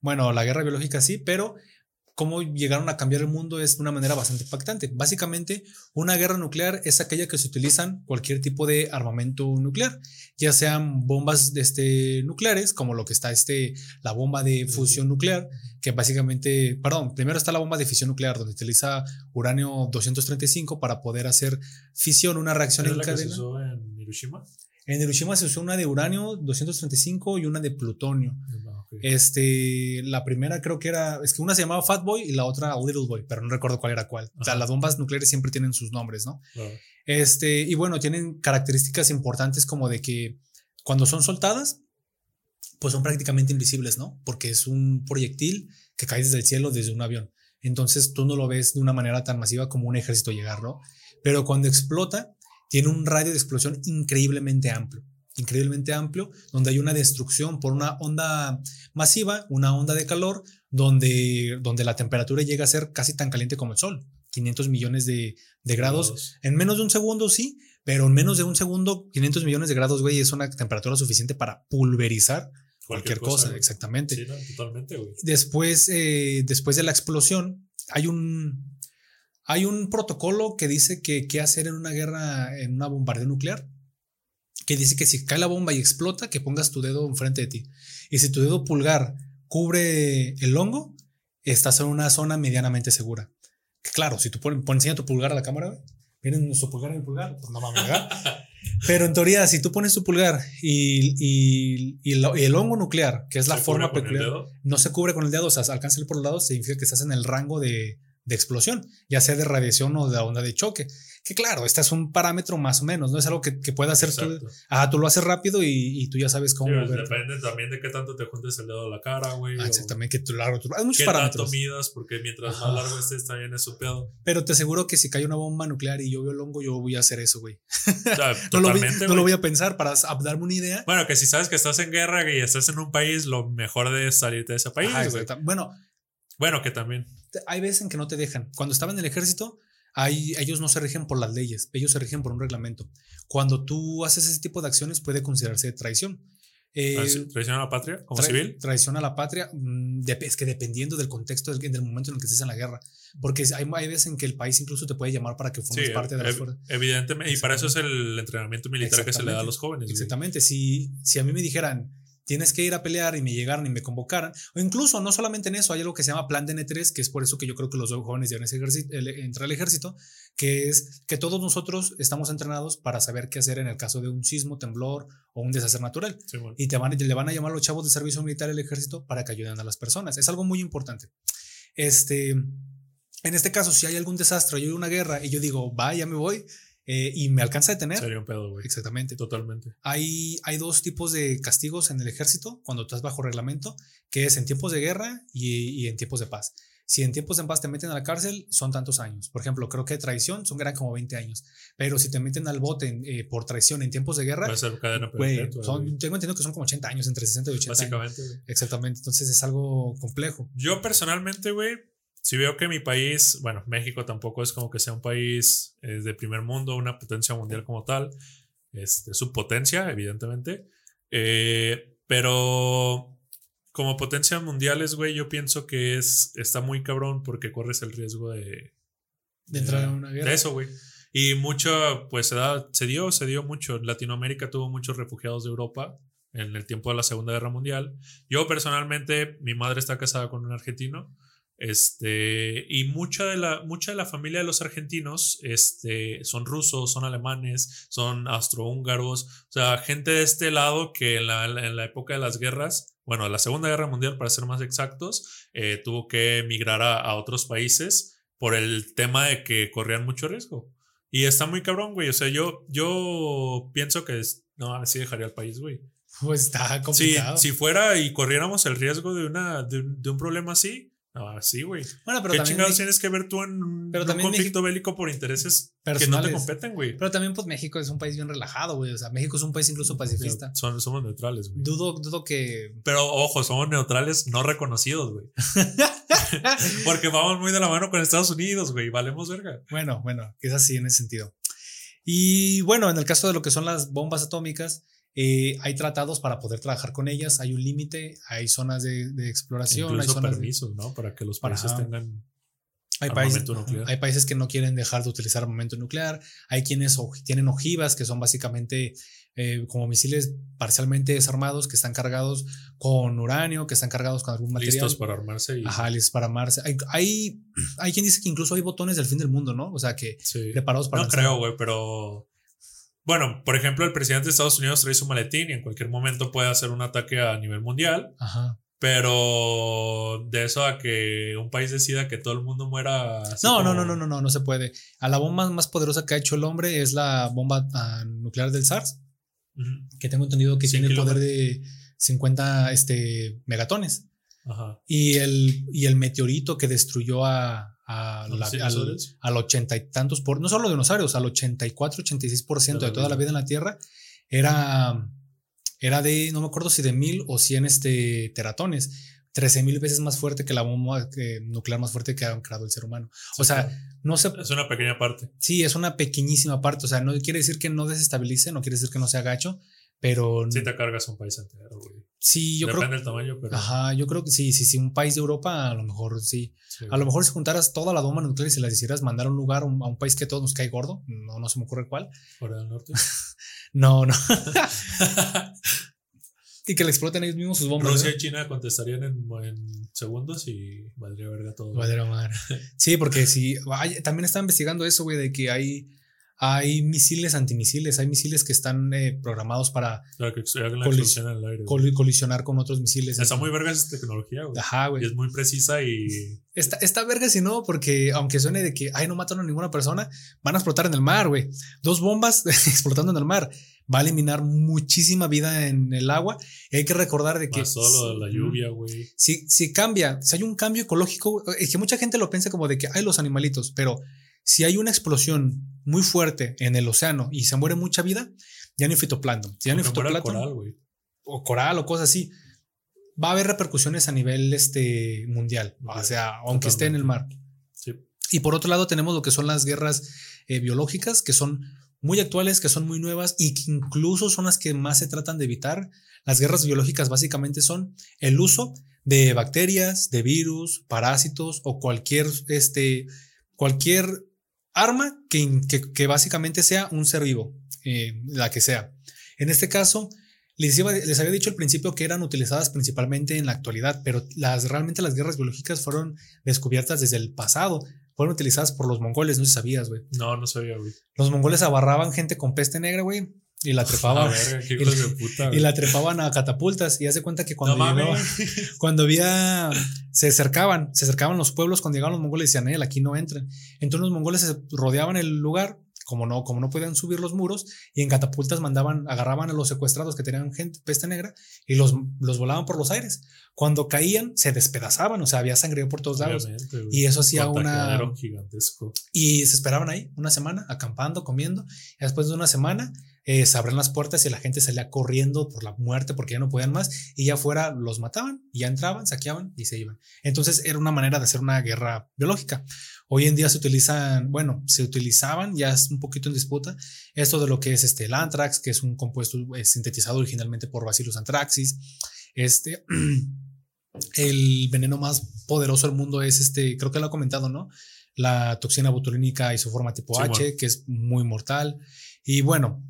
bueno, la guerra biológica sí, pero cómo llegaron a cambiar el mundo es de una manera bastante impactante. Básicamente, una guerra nuclear es aquella que se utilizan cualquier tipo de armamento nuclear, ya sean bombas este, nucleares, como lo que está este, la bomba de fusión nuclear, que básicamente, perdón, primero está la bomba de fisión nuclear, donde utiliza uranio 235 para poder hacer fisión, una reacción en cadena. Que se usó en Hiroshima? En Hiroshima se usó una de uranio 235 y una de plutonio. Este, la primera creo que era, es que una se llamaba Fat Boy y la otra Little Boy, pero no recuerdo cuál era cuál. O sea, las bombas nucleares siempre tienen sus nombres, ¿no? Este, y bueno, tienen características importantes como de que cuando son soltadas, pues son prácticamente invisibles, ¿no? Porque es un proyectil que cae desde el cielo desde un avión. Entonces tú no lo ves de una manera tan masiva como un ejército llegar, ¿no? Pero cuando explota, tiene un radio de explosión increíblemente amplio increíblemente amplio, donde hay una destrucción por una onda masiva, una onda de calor, donde, donde la temperatura llega a ser casi tan caliente como el Sol, 500 millones de, grados. En menos de un segundo, sí, pero en menos de un segundo, 500 millones de grados, güey, es una temperatura suficiente para pulverizar cualquier, cosa, exactamente. Sí, totalmente, güey. Después, eh, después de la explosión, hay un, hay un protocolo que dice que qué hacer en una guerra, en una bombardeo nuclear que dice que si cae la bomba y explota, que pongas tu dedo enfrente de ti. Y si tu dedo pulgar cubre el hongo, estás en una zona medianamente segura. Que claro, si tú pones, enseña tu pulgar a la cámara, miren nuestro pulgar y mi pulgar, pues no vamos a (laughs) Pero en teoría, si tú pones tu pulgar y, y, y, el, hongo nuclear, que es la forma peculiar, no se cubre con el dedo, o sea, alcanza por los lados, significa que estás en el rango de, de explosión, ya sea de radiación o de onda de choque. Que claro, este es un parámetro más o menos, no es algo que, que pueda hacer tú. Ah, tú lo haces rápido y, tú ya sabes cómo. depende también de qué tanto te juntes el dedo a la cara, güey. Ah, exactamente, que tú largo. hay muchos qué parámetros. tanto midas, porque mientras más largo estés, también es su pedo. Pero te aseguro que si cae una bomba nuclear y yo veo el hongo, yo voy a hacer eso, güey. (laughs) no, lo voy, no lo voy a pensar para darme una idea. Bueno, que si sabes que estás en guerra y estás en un país, lo mejor de salirte de ese país. bueno. Bueno, que también. Hay veces en que no te dejan. Cuando estaba en el ejército, ellos no se rigen por las leyes, ellos se rigen por un reglamento. Cuando tú haces ese tipo de acciones puede considerarse traición. Eh, ¿Traición a la patria como civil? Traición a la patria, mm, es que dependiendo del contexto, del, del, momento en el que estés en la guerra. Porque hay, hay, veces en que el país incluso te puede llamar para que formes parte de la fuerza. Evidentemente, y para eso es el entrenamiento militar que se le da a los jóvenes. Exactamente, si, si a mí me dijeran, tienes que ir a pelear y me llegaran y me convocaran. O incluso, no solamente en eso, hay algo que se llama plan de N3, que es por eso que yo creo que los jóvenes deben entrar al ejército, que es que todos nosotros estamos entrenados para saber qué hacer en el caso de un sismo, temblor o un desastre natural. Y te van, le van a llamar a los chavos de servicio militar al ejército para que ayuden a las personas. Es algo muy importante. Este, en este caso, si hay algún desastre, hay una guerra y yo digo, va, ya me voy, eh, y me alcanza a detener. Sería un pedo, güey. Exactamente. Totalmente. Hay, hay dos tipos de castigos en el ejército cuando estás bajo reglamento, que es en tiempos de guerra y, y en tiempos de paz. Si en tiempos de paz te meten a la cárcel, son tantos años. Por ejemplo, creo que de traición son eran como 20 años. Pero si te meten al bote eh, por traición en tiempos de guerra, cadena son, tengo entendido que son como 80 años, entre 60 y 80 Básicamente, años. Exactamente. Entonces es algo complejo. Yo personalmente, güey, si veo que mi país, bueno, México tampoco es como que sea un país eh, de primer mundo, una potencia mundial como tal, este, su potencia, evidentemente, eh, pero como potencia mundiales, güey, yo pienso que es, está muy cabrón porque corres el riesgo de... De entrar en una guerra. De eso, güey. Y mucho, pues se, da, se dio, se dio mucho. Latinoamérica tuvo muchos refugiados de Europa en el tiempo de la Segunda Guerra Mundial. Yo personalmente, mi madre está casada con un argentino. Este, y mucha de, la, mucha de la familia de los argentinos este, son rusos, son alemanes, son austrohúngaros, o sea, gente de este lado que en la, en la época de las guerras, bueno, la Segunda Guerra Mundial, para ser más exactos, eh, tuvo que emigrar a, a, otros países por el tema de que corrían mucho riesgo. Y está muy cabrón, güey. O sea, yo, yo pienso que no, así dejaría el país, güey. Pues está complicado. Si, si fuera y corriéramos el riesgo de, una, de, de un problema así, Ah, sí, güey. Bueno, pero ¿Qué chingados tienes que ver tú en un conflicto bélico por intereses que no te competen, güey? Pero también, pues México es un país bien relajado, güey. O sea, México es un país incluso pacifista. Son, somos neutrales, güey. Dudo, dudo que. Pero ojo, somos neutrales no reconocidos, güey. (laughs) Porque vamos muy de la mano con Estados Unidos, güey. Valemos verga. Bueno, bueno, es así en ese sentido. Y bueno, en el caso de lo que son las bombas atómicas, eh, hay tratados para poder trabajar con ellas, hay un límite, hay zonas de, de exploración, Incluso hay zonas de- permisos, ¿no? Para que los países ajá. tengan hay países, armamento nuclear. hay países que no quieren dejar de utilizar armamento nuclear, hay quienes tienen ojivas, que son básicamente eh, como misiles parcialmente desarmados, que están cargados con uranio, que están cargados con algún material. listos para armarse y Ajá, listos para Mars. Hay, hay, hay quien dice que incluso hay botones del fin del mundo, ¿no? O sea, que sí. preparados para No lanzar. creo, güey, pero bueno, por ejemplo, el presidente de Estados Unidos trae su maletín y en cualquier momento puede hacer un ataque a nivel mundial, Ajá. pero de eso a que un país decida que todo el mundo muera. No, no, no, no, no, no, no se puede. A la bomba más poderosa que ha hecho el hombre es la bomba ah, nuclear del SARS, que tengo entendido que 100 tiene el poder de 50 este, megatones. Ajá. Y el, y el meteorito que destruyó a, a ¿A los la- al, al ochenta y tantos por, no solo dinosaurios, al 84, 86% de, De toda la vida. en la Tierra era, era de, no me acuerdo si de mil o cien este, teratones. 13 mil veces más fuerte que la bomba nuclear más fuerte que ha creado el ser humano. O sea, claro. no se, es una pequeña parte. Sí, es una pequeñísima parte. O sea, no quiere decir que no desestabilice, no quiere decir que no sea gacho, pero Si te cargas un país entero, güey. sí, yo Depende creo. del tamaño, pero. Ajá, yo creo que sí, sí, sí, un país de Europa, a lo mejor sí. sí. A lo mejor si juntaras toda la bomba nuclear y se la hicieras mandar a un lugar, a un país que todos nos cae gordo, no, no se me ocurre cuál. Corea del Norte. (laughs) No, no. (laughs) y que le exploten ellos mismos sus bombas. Rusia ¿no? y China contestarían en, en segundos y valdría verga todo. Madre madre. (laughs) Sí, porque sí, hay- también estaba investigando eso, güey, de que hay, hay misiles antimisiles, hay misiles que están eh, programados para Para que la Colis- el aire. col- colisionar con otros misiles. Está muy verga esa tecnología, güey. Ajá, Y güey. es muy precisa y. Está, está verga si no, porque aunque suene de que, ay, no mataron a ninguna persona, van a explotar en el mar, güey. Dos bombas (laughs) explotando en el mar. Va a eliminar muchísima vida en el agua. Y hay que recordar de que... Más solo la lluvia, güey. Si, si cambia, si hay un cambio ecológico, es que mucha gente lo piensa como de que hay los animalitos, pero si hay una explosión muy fuerte en el océano y se muere mucha vida, ya no hay fitoplancton. Si ya no hay fitoplancton, coral, o coral o cosas así, va a haber repercusiones a nivel este, mundial. O sea, aunque esté en el mar. Sí. Y por otro lado tenemos lo que son las guerras eh, biológicas, que son muy actuales, que son muy nuevas y que incluso son las que más se tratan de evitar. Las guerras biológicas básicamente son el uso de bacterias, de virus, parásitos o cualquier, este, cualquier arma que, que, que básicamente sea un ser vivo, eh, la que sea. En este caso, les, iba- les había dicho al principio que eran utilizadas principalmente en la actualidad, pero las, realmente las guerras biológicas fueron descubiertas desde el pasado. Fueron utilizadas por los mongoles, no sé si sabías, güey. No, no sabía, güey. Los mongoles abarraban gente con peste negra, güey, y la (laughs) trepaban. ver, y de puta. y la trepaban a catapultas y hace cuenta que No cuando llegaba- mames. (laughs) cuando había se acercaban, se acercaban los pueblos cuando llegaban los mongoles decían, él aquí no entren. Entonces los mongoles se rodeaban el lugar, como no como no podían subir los muros y en catapultas mandaban agarraban a los secuestrados que tenían gente peste negra y los los volaban por los aires. Cuando caían se despedazaban, o sea, había sangre por todos lados. Y eso hacía una gigantesco. y se esperaban ahí una semana, acampando, comiendo. Y después de una semana eh, se abren las puertas y la gente salía corriendo por la muerte porque ya no podían más. Y ya afuera los mataban y ya entraban, saqueaban y se iban. Entonces era una manera de hacer una guerra biológica. Hoy en día se utilizan, bueno, se utilizaban, ya es un poquito en disputa, esto de lo que es este, el anthrax, que es un compuesto eh, sintetizado originalmente por Bacillus anthraxis. Este, (clears throat) el veneno más poderoso del mundo es este, creo que lo ha comentado, ¿no? La toxina botulínica y su forma tipo Sí, H, bueno. que es muy mortal. Y bueno,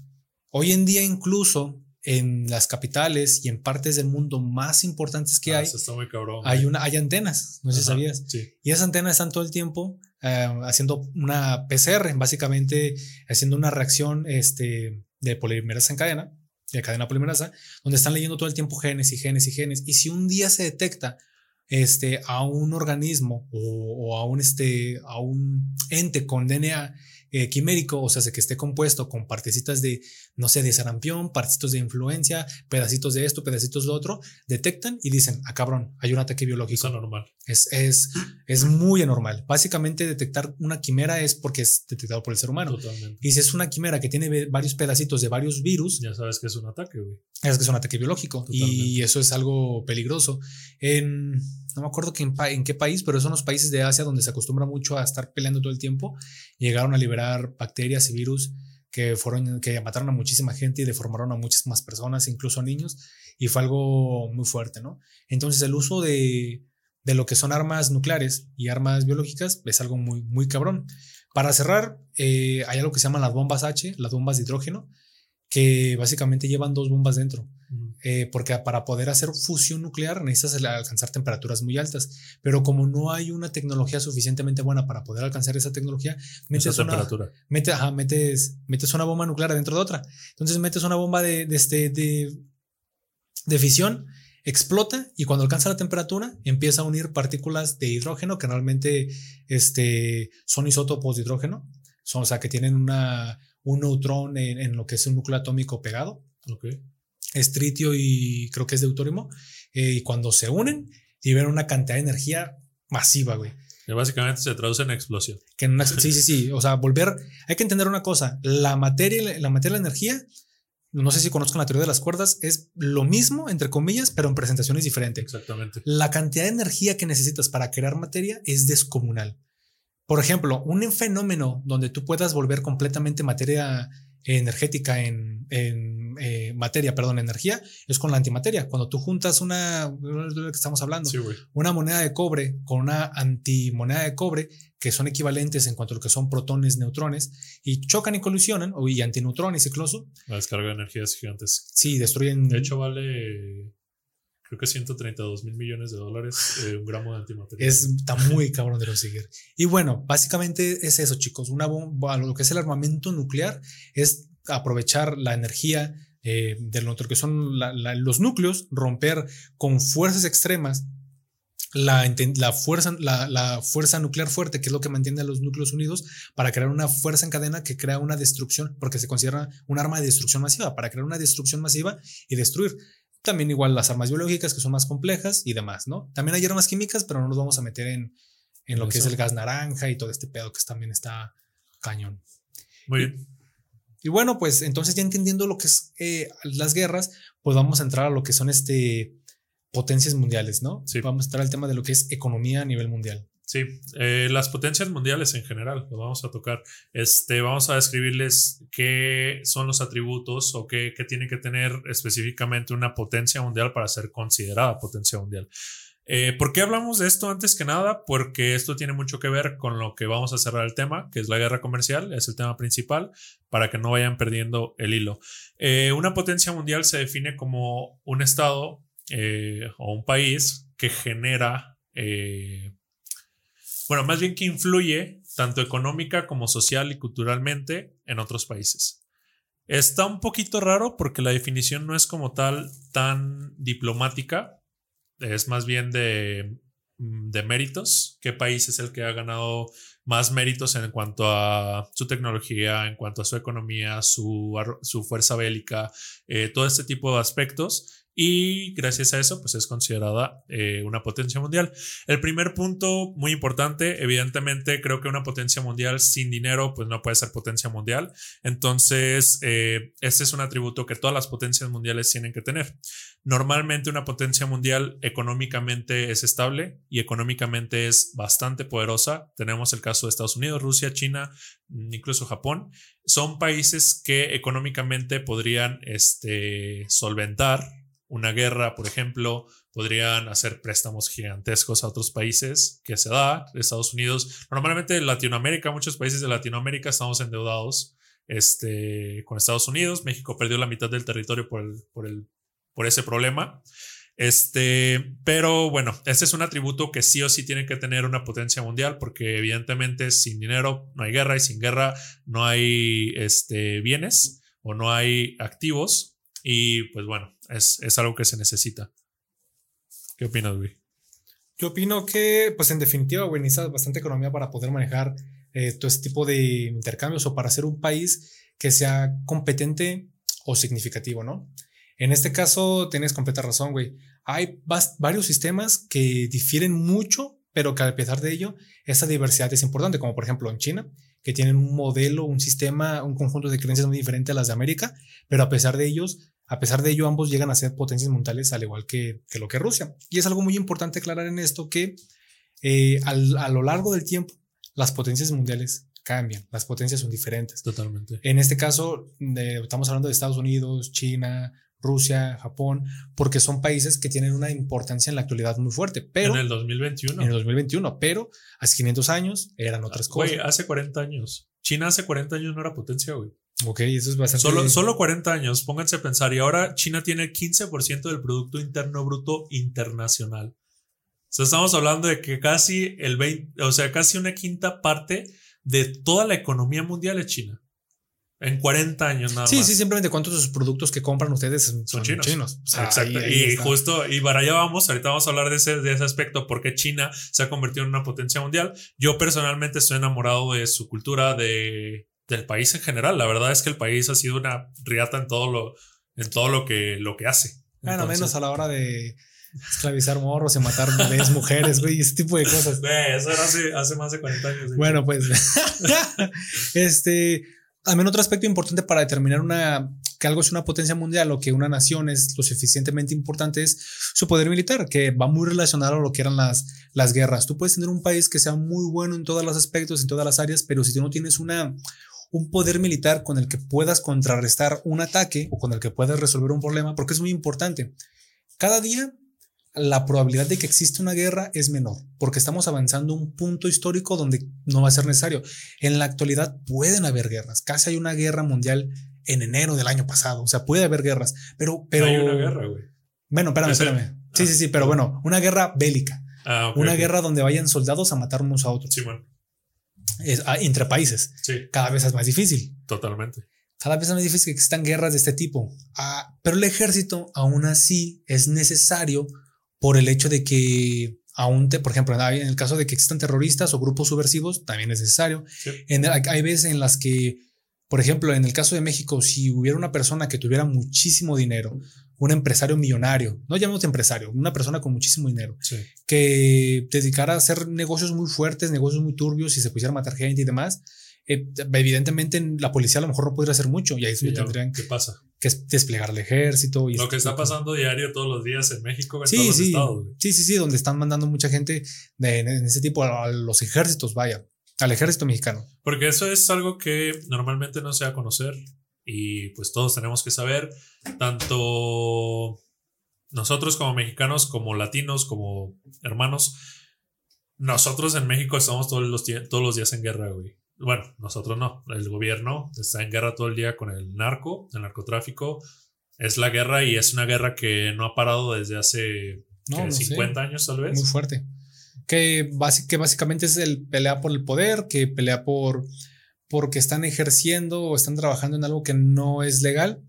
hoy en día incluso en las capitales y en partes del mundo más importantes que Ah, hay, eso está muy cabrón. hay, una, hay antenas, no sé si sabías. Sí. Y esas antenas están todo el tiempo eh, haciendo una PCR, básicamente haciendo una reacción este, de polimerasa en cadena, de cadena polimerasa, donde están leyendo todo el tiempo genes y genes y genes. Y si un día se detecta este, a un organismo o, o a, un, este, a un ente con DNA eh, quimérico, o sea, que esté compuesto con partecitas de, no sé, de sarampión, partecitos de influencia, pedacitos de esto, pedacitos de otro, detectan y dicen, ah, cabrón, hay un ataque biológico. Es normal. Es, es, es muy anormal. Básicamente detectar una quimera es porque es detectado por el ser humano. Totalmente. Y si es una quimera que tiene varios pedacitos de varios virus, Ya sabes que es un ataque, güey. es que es un ataque biológico. Y Totalmente. eso es algo peligroso. En, no me acuerdo que en, qué país, pero son los países de Asia donde se acostumbra mucho a estar peleando todo el tiempo. Llegaron a liberar bacterias y virus que fueron, que mataron a muchísima gente y deformaron a muchas más personas, incluso a niños, y fue algo muy fuerte, ¿no? Entonces el uso de, de lo que son armas nucleares y armas biológicas es algo muy, muy cabrón. Para cerrar, eh, hay algo que se llama las bombas H, las bombas de hidrógeno, que básicamente llevan dos bombas dentro. Eh, porque para poder hacer fusión nuclear necesitas alcanzar temperaturas muy altas, pero como no hay una tecnología suficientemente buena para poder alcanzar esa tecnología, metes, una, metes, metes, una bomba nuclear dentro de otra. Entonces metes una bomba de, de, este, de, de fisión, explota y cuando alcanza la temperatura empieza a unir partículas de hidrógeno que realmente este, son isótopos de hidrógeno, son, o sea, que tienen una, un neutrón en, lo que es un núcleo atómico pegado. Okay es tritio y creo que es deutórico. Eh, y cuando se unen, liberan una cantidad de energía masiva, güey. Que básicamente se traduce en explosión. Que (laughs) sí, sí, sí. O sea, volver. Hay que entender una cosa: la materia, la materia y la energía, no sé si conozcan la teoría de las cuerdas, es lo mismo, entre comillas, pero en presentaciones diferentes. Exactamente. La cantidad de energía que necesitas para crear materia es descomunal. Por ejemplo, un fenómeno donde tú puedas volver completamente materia energética en, eh, materia, perdón, energía, es con la antimateria. Cuando tú juntas una, que estamos hablando, una moneda de cobre con una antimoneda de cobre, que son equivalentes en cuanto a lo que son protones, neutrones, y chocan y colisionan, o y antineutrones incluso. La descarga de energías gigantes. Sí, destruyen. De hecho, vale creo que 132 mil millones de dólares eh, un gramo de antimateria. Es, está muy cabrón de conseguir. Y bueno, básicamente es eso, chicos. Una lo que es el armamento nuclear es aprovechar la energía eh, de que son los núcleos, romper con fuerzas extremas la, fuerza, la, fuerza nuclear fuerte, que es lo que mantiene a los núcleos unidos, para crear una fuerza en cadena que crea una destrucción, porque se considera un arma de destrucción masiva, para crear una destrucción masiva y destruir. También igual las armas biológicas que son más complejas y demás, ¿no? También hay armas químicas, pero no nos vamos a meter en, en lo que es el gas naranja y todo este pedo que también está cañón. Muy bien. Y, bueno, pues entonces ya entendiendo lo que es eh, las guerras, pues vamos a entrar a lo que son este potencias mundiales, ¿no? Sí. Vamos a entrar al tema de lo que es economía a nivel mundial. Sí, eh, las potencias mundiales en general, lo vamos a tocar. Este, vamos a describirles qué son los atributos o qué, qué tiene que tener específicamente una potencia mundial para ser considerada potencia mundial. Eh, ¿Por qué hablamos de esto antes que nada? Porque esto tiene mucho que ver con lo que vamos a cerrar el tema, que es la guerra comercial, es el tema principal, para que no vayan perdiendo el hilo. Eh, una potencia mundial se define como un estado o un país que genera bueno, más bien que influye tanto económica como social y culturalmente en otros países. Está un poquito raro porque la definición no es como tal tan diplomática, es más bien de, mm, de méritos, qué país es el que ha ganado más méritos en cuanto a su tecnología, en cuanto a su economía, su, su fuerza bélica, eh, todo este tipo de aspectos y gracias a eso pues es considerada eh, una potencia mundial. El primer punto muy importante, evidentemente creo que una potencia mundial sin dinero pues no puede ser potencia mundial, entonces eh, este es un atributo que todas las potencias mundiales tienen que tener. Normalmente una potencia mundial económicamente es estable y económicamente es bastante poderosa. Tenemos el caso de Estados Unidos, Rusia, China, incluso Japón. Son países que económicamente podrían este, solventar una guerra, por ejemplo, podrían hacer préstamos gigantescos a otros países que se da, Estados Unidos. Normalmente en Latinoamérica, muchos países de Latinoamérica estamos endeudados este, con Estados Unidos. México perdió la mitad del territorio por, por, el, por ese problema. Este, pero bueno, este es un atributo que sí o sí tiene que tener una potencia mundial porque evidentemente sin dinero no hay guerra y sin guerra no hay este, bienes o no hay activos. Y pues bueno, es, algo que se necesita. ¿Qué opinas, güey? Yo opino que, pues en definitiva, güey, necesitas bastante economía para poder manejar eh, todo este tipo de intercambios o para ser un país que sea competente o significativo, ¿no? En este caso, tienes completa razón, güey. Hay varios sistemas que difieren mucho, pero que a pesar de ello, esa diversidad es importante, como por ejemplo en China, que tienen un modelo, un sistema, un conjunto de creencias muy diferente a las de América, pero a pesar de ellos, a pesar de ello, ambos llegan a ser potencias mundiales al igual que, lo que Rusia. Y es algo muy importante aclarar en esto que eh, a lo largo del tiempo, las potencias mundiales cambian, las potencias son diferentes. Totalmente. En este caso, estamos hablando de Estados Unidos, China, Rusia, Japón, porque son países que tienen una importancia en la actualidad muy fuerte. Pero, en el 2021. En el 2021, pero hace 500 años eran otras cosas. Güey, hace 40 años. China hace 40 años no era potencia, güey. Ok, eso es bastante. Solo, solo 40 años, pónganse a pensar. Y ahora China tiene el 15% del Producto Interno Bruto Internacional. O sea, estamos hablando de que casi el 20, o sea, casi una quinta parte de toda la economía mundial es China. En 40 años nada sí, más. Sí, sí, simplemente cuántos de sus productos que compran ustedes son, chinos. Exacto. y justo, y para allá vamos, ahorita vamos a hablar de ese, de ese aspecto, porque China se ha convertido en una potencia mundial. Yo personalmente estoy enamorado de su cultura, de, del país en general. La verdad es que el país ha sido una riata en todo lo, en todo lo que, lo que hace. Bueno, menos a la hora de esclavizar morros y matar bebés, mujeres, güey, ese tipo de cosas. (laughs) eso era hace, hace más de 40 años. Bueno, pues, (laughs) este, también otro aspecto importante para determinar una, que algo es una potencia mundial o que una nación es lo suficientemente importante es su poder militar, que va muy relacionado a lo que eran las, las guerras. Tú puedes tener un país que sea muy bueno en todos los aspectos, en todas las áreas, pero si tú no tienes una, un poder militar con el que puedas contrarrestar un ataque o con el que puedas resolver un problema, porque es muy importante. Cada día la probabilidad de que exista una guerra es menor, porque estamos avanzando un punto histórico donde no va a ser necesario. En la actualidad pueden haber guerras, casi hay una guerra mundial en enero del año pasado, o sea, puede haber guerras, pero... pero hay una guerra, güey. Bueno, espérame, espérame. Sí, sí, sí, pero bueno, una guerra bélica. Ah, una guerra donde vayan soldados a matar unos a otros. Sí, bueno. Ah, entre países. Sí. Cada vez es más difícil. Totalmente. Cada vez es más difícil que existan guerras de este tipo. Ah, pero el ejército aún así es necesario por el hecho de que aún, te, por ejemplo, en el caso de que existan terroristas o grupos subversivos, también es necesario. En, hay veces en las que, por ejemplo, en el caso de México, si hubiera una persona que tuviera muchísimo dinero, un empresario millonario, no llamamos empresario, una persona con muchísimo dinero, que dedicara a hacer negocios muy fuertes, negocios muy turbios y se pusiera a matar gente y demás, eh, evidentemente la policía a lo mejor no podría hacer mucho y ahí sí, tendrían ¿Qué pasa? que desplegar el ejército. Y lo que está pasando diario todos los días en México, en sí, todos sí. Sí, sí, sí, donde están mandando mucha gente de, en ese tipo a los ejércitos, vaya, al ejército mexicano. Porque eso es algo que normalmente no se va a conocer y pues todos tenemos que saber, tanto nosotros como mexicanos, como latinos, como hermanos, nosotros en México estamos todos los, todos los días en guerra, güey bueno, nosotros no, el gobierno está en guerra todo el día con el narco, el narcotráfico. Es la guerra y es una guerra que no ha parado desde hace 50 años tal vez. Muy fuerte. Que, que básicamente es el pelea por el poder, que pelea por porque están ejerciendo o están trabajando en algo que no es legal.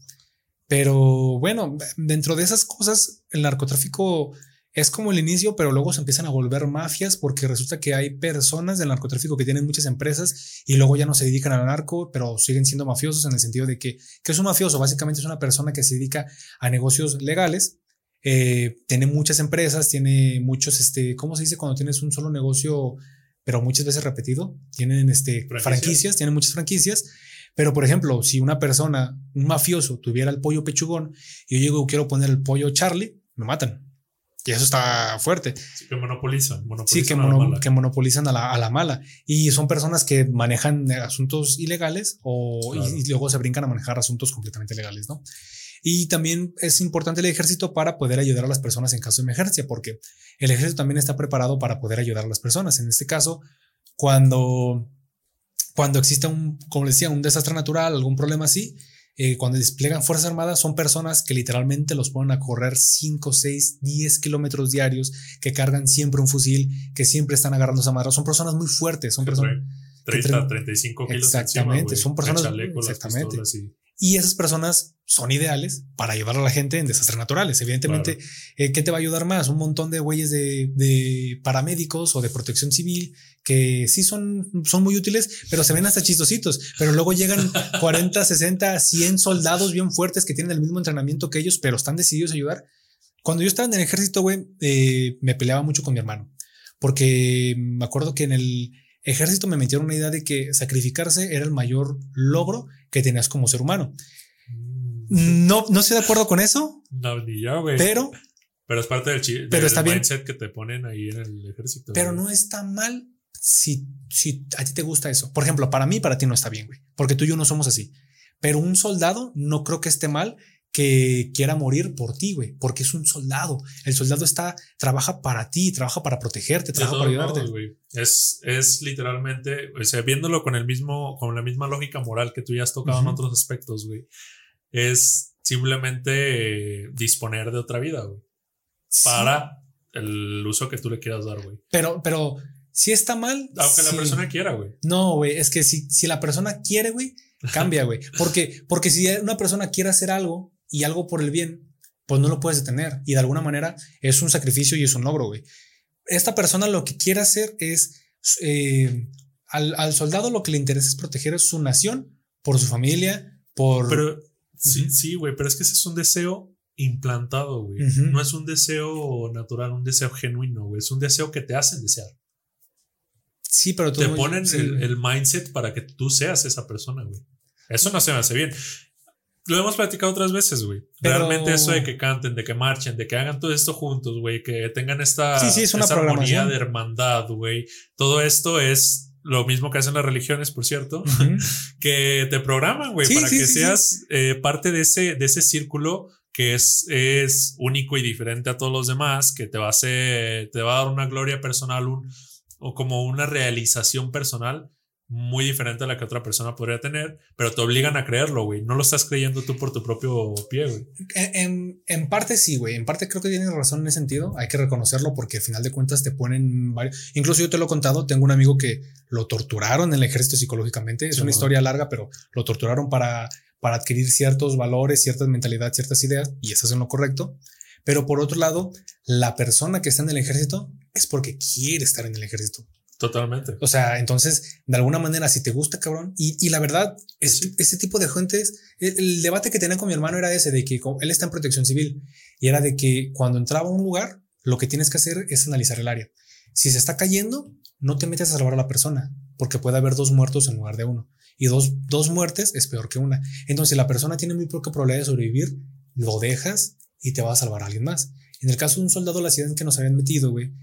Pero bueno, dentro de esas cosas, el narcotráfico es como el inicio, pero luego se empiezan a volver mafias porque resulta que hay personas del narcotráfico que tienen muchas empresas y luego ya no se dedican al narco, pero siguen siendo mafiosos en el sentido de que, que es un mafioso, básicamente es una persona que se dedica a negocios legales, eh, tiene muchas empresas, tiene muchos, este, ¿cómo se dice cuando tienes un solo negocio, pero muchas veces repetido? Tienen este, ¿Franquicias? franquicias, tienen muchas franquicias. Pero, por ejemplo, si una persona, un mafioso, tuviera el pollo pechugón y yo llego quiero poner el pollo Charlie, me matan. Y eso está fuerte. Sí, que monopolizan. sí, que, monopolizan a la, mala. Y son personas que manejan asuntos ilegales o, y, luego se brincan a manejar asuntos completamente legales, ¿no? Y también es importante el ejército para poder ayudar a las personas en caso de emergencia, porque el ejército también está preparado para poder ayudar a las personas. En este caso, cuando, cuando existe un, como decía, un desastre natural, algún problema así, eh, cuando despliegan Fuerzas Armadas son personas que literalmente los ponen a correr 5, 6, 10 kilómetros diarios, que cargan siempre un fusil, que siempre están agarrando esa madre. Son personas muy fuertes, son personas... 30, 35 kilos. Exactamente, son personas... Exactamente. Y esas personas son ideales para ayudar a la gente en desastres naturales. Evidentemente, eh, ¿qué te va a ayudar más? Un montón de güeyes de, paramédicos o de protección civil que sí son, son muy útiles, pero se ven hasta chistositos. Pero luego llegan 40, 60, 100 soldados bien fuertes que tienen el mismo entrenamiento que ellos, pero están decididos a ayudar. Cuando yo estaba en el ejército, güey, eh, me peleaba mucho con mi hermano, porque me acuerdo que en el ejército me metieron una idea de que sacrificarse era el mayor logro que tenías como ser humano. Mm. No, no estoy de acuerdo con eso. No, ni yo, güey. Pero. Pero es parte del, pero está mindset que te ponen ahí en el ejército. Pero no está mal si, si a ti te gusta eso. Por ejemplo, para mí, para ti no está bien, güey, porque tú y yo no somos así. Pero un soldado no creo que esté mal que quiera morir por ti, güey, porque es un soldado. El soldado está, trabaja para ti, trabaja para protegerte, trabaja para ayudarte. es, es literalmente, o sea, viéndolo con el mismo, con la misma lógica moral que tú ya has tocado en otros aspectos, güey. Es simplemente eh, disponer de otra vida, güey. Para el uso que tú le quieras dar, güey. Pero, pero, si está mal. Aunque la persona quiera, güey. No, güey, es que si, si la persona quiere, güey, cambia, güey. Porque, porque si una persona quiere hacer algo y algo por el bien, pues no lo puedes detener. Y de alguna manera es un sacrificio y es un logro, güey. Esta persona lo que quiere hacer es, eh, al, soldado lo que le interesa es proteger su nación por su familia, por... Pero sí, sí, güey, pero es que ese es un deseo implantado, güey. No es un deseo natural, un deseo genuino, güey. Es un deseo que te hacen desear. Sí, pero tú te ponen el, el, mindset para que tú seas esa persona, güey. Eso no se me hace bien lo hemos platicado otras veces, güey. Realmente eso de que canten, de que marchen, de que hagan todo esto juntos, güey, que tengan esta, sí, sí, una armonía de hermandad, güey. Todo esto es lo mismo que hacen las religiones, por cierto, (laughs) que te programan, güey, para que seas eh, parte de ese, de ese círculo que es, es único y diferente a todos los demás, que te va a hacer, te va a dar una gloria personal, un, o como una realización personal muy diferente a la que otra persona podría tener, pero te obligan a creerlo, güey. No lo estás creyendo tú por tu propio pie, güey. En, en, parte sí, güey. En parte creo que tienes razón en ese sentido. Hay que reconocerlo porque al final de cuentas te ponen varios. Incluso yo te lo he contado. Tengo un amigo que lo torturaron en el ejército psicológicamente. Es una historia larga, pero lo torturaron para, para adquirir ciertos valores, ciertas mentalidades, ciertas ideas y eso es en lo correcto. Pero por otro lado, la persona que está en el ejército es porque quiere estar en el ejército. Totalmente. O sea, entonces, de alguna manera, si te gusta, cabrón, y, la verdad, es, ese tipo de gentes, el, debate que tenía con mi hermano era ese, de que él está en protección civil, y era de que cuando entraba a un lugar, lo que tienes que hacer es analizar el área. Si se está cayendo, no te metes a salvar a la persona, porque puede haber dos muertos en lugar de uno. Y dos, dos muertes es peor que una. Entonces, si la persona tiene muy poca probabilidad de sobrevivir, lo dejas y te va a salvar a alguien más. En el caso de un soldado, la ciudad en que nos habían metido, güey.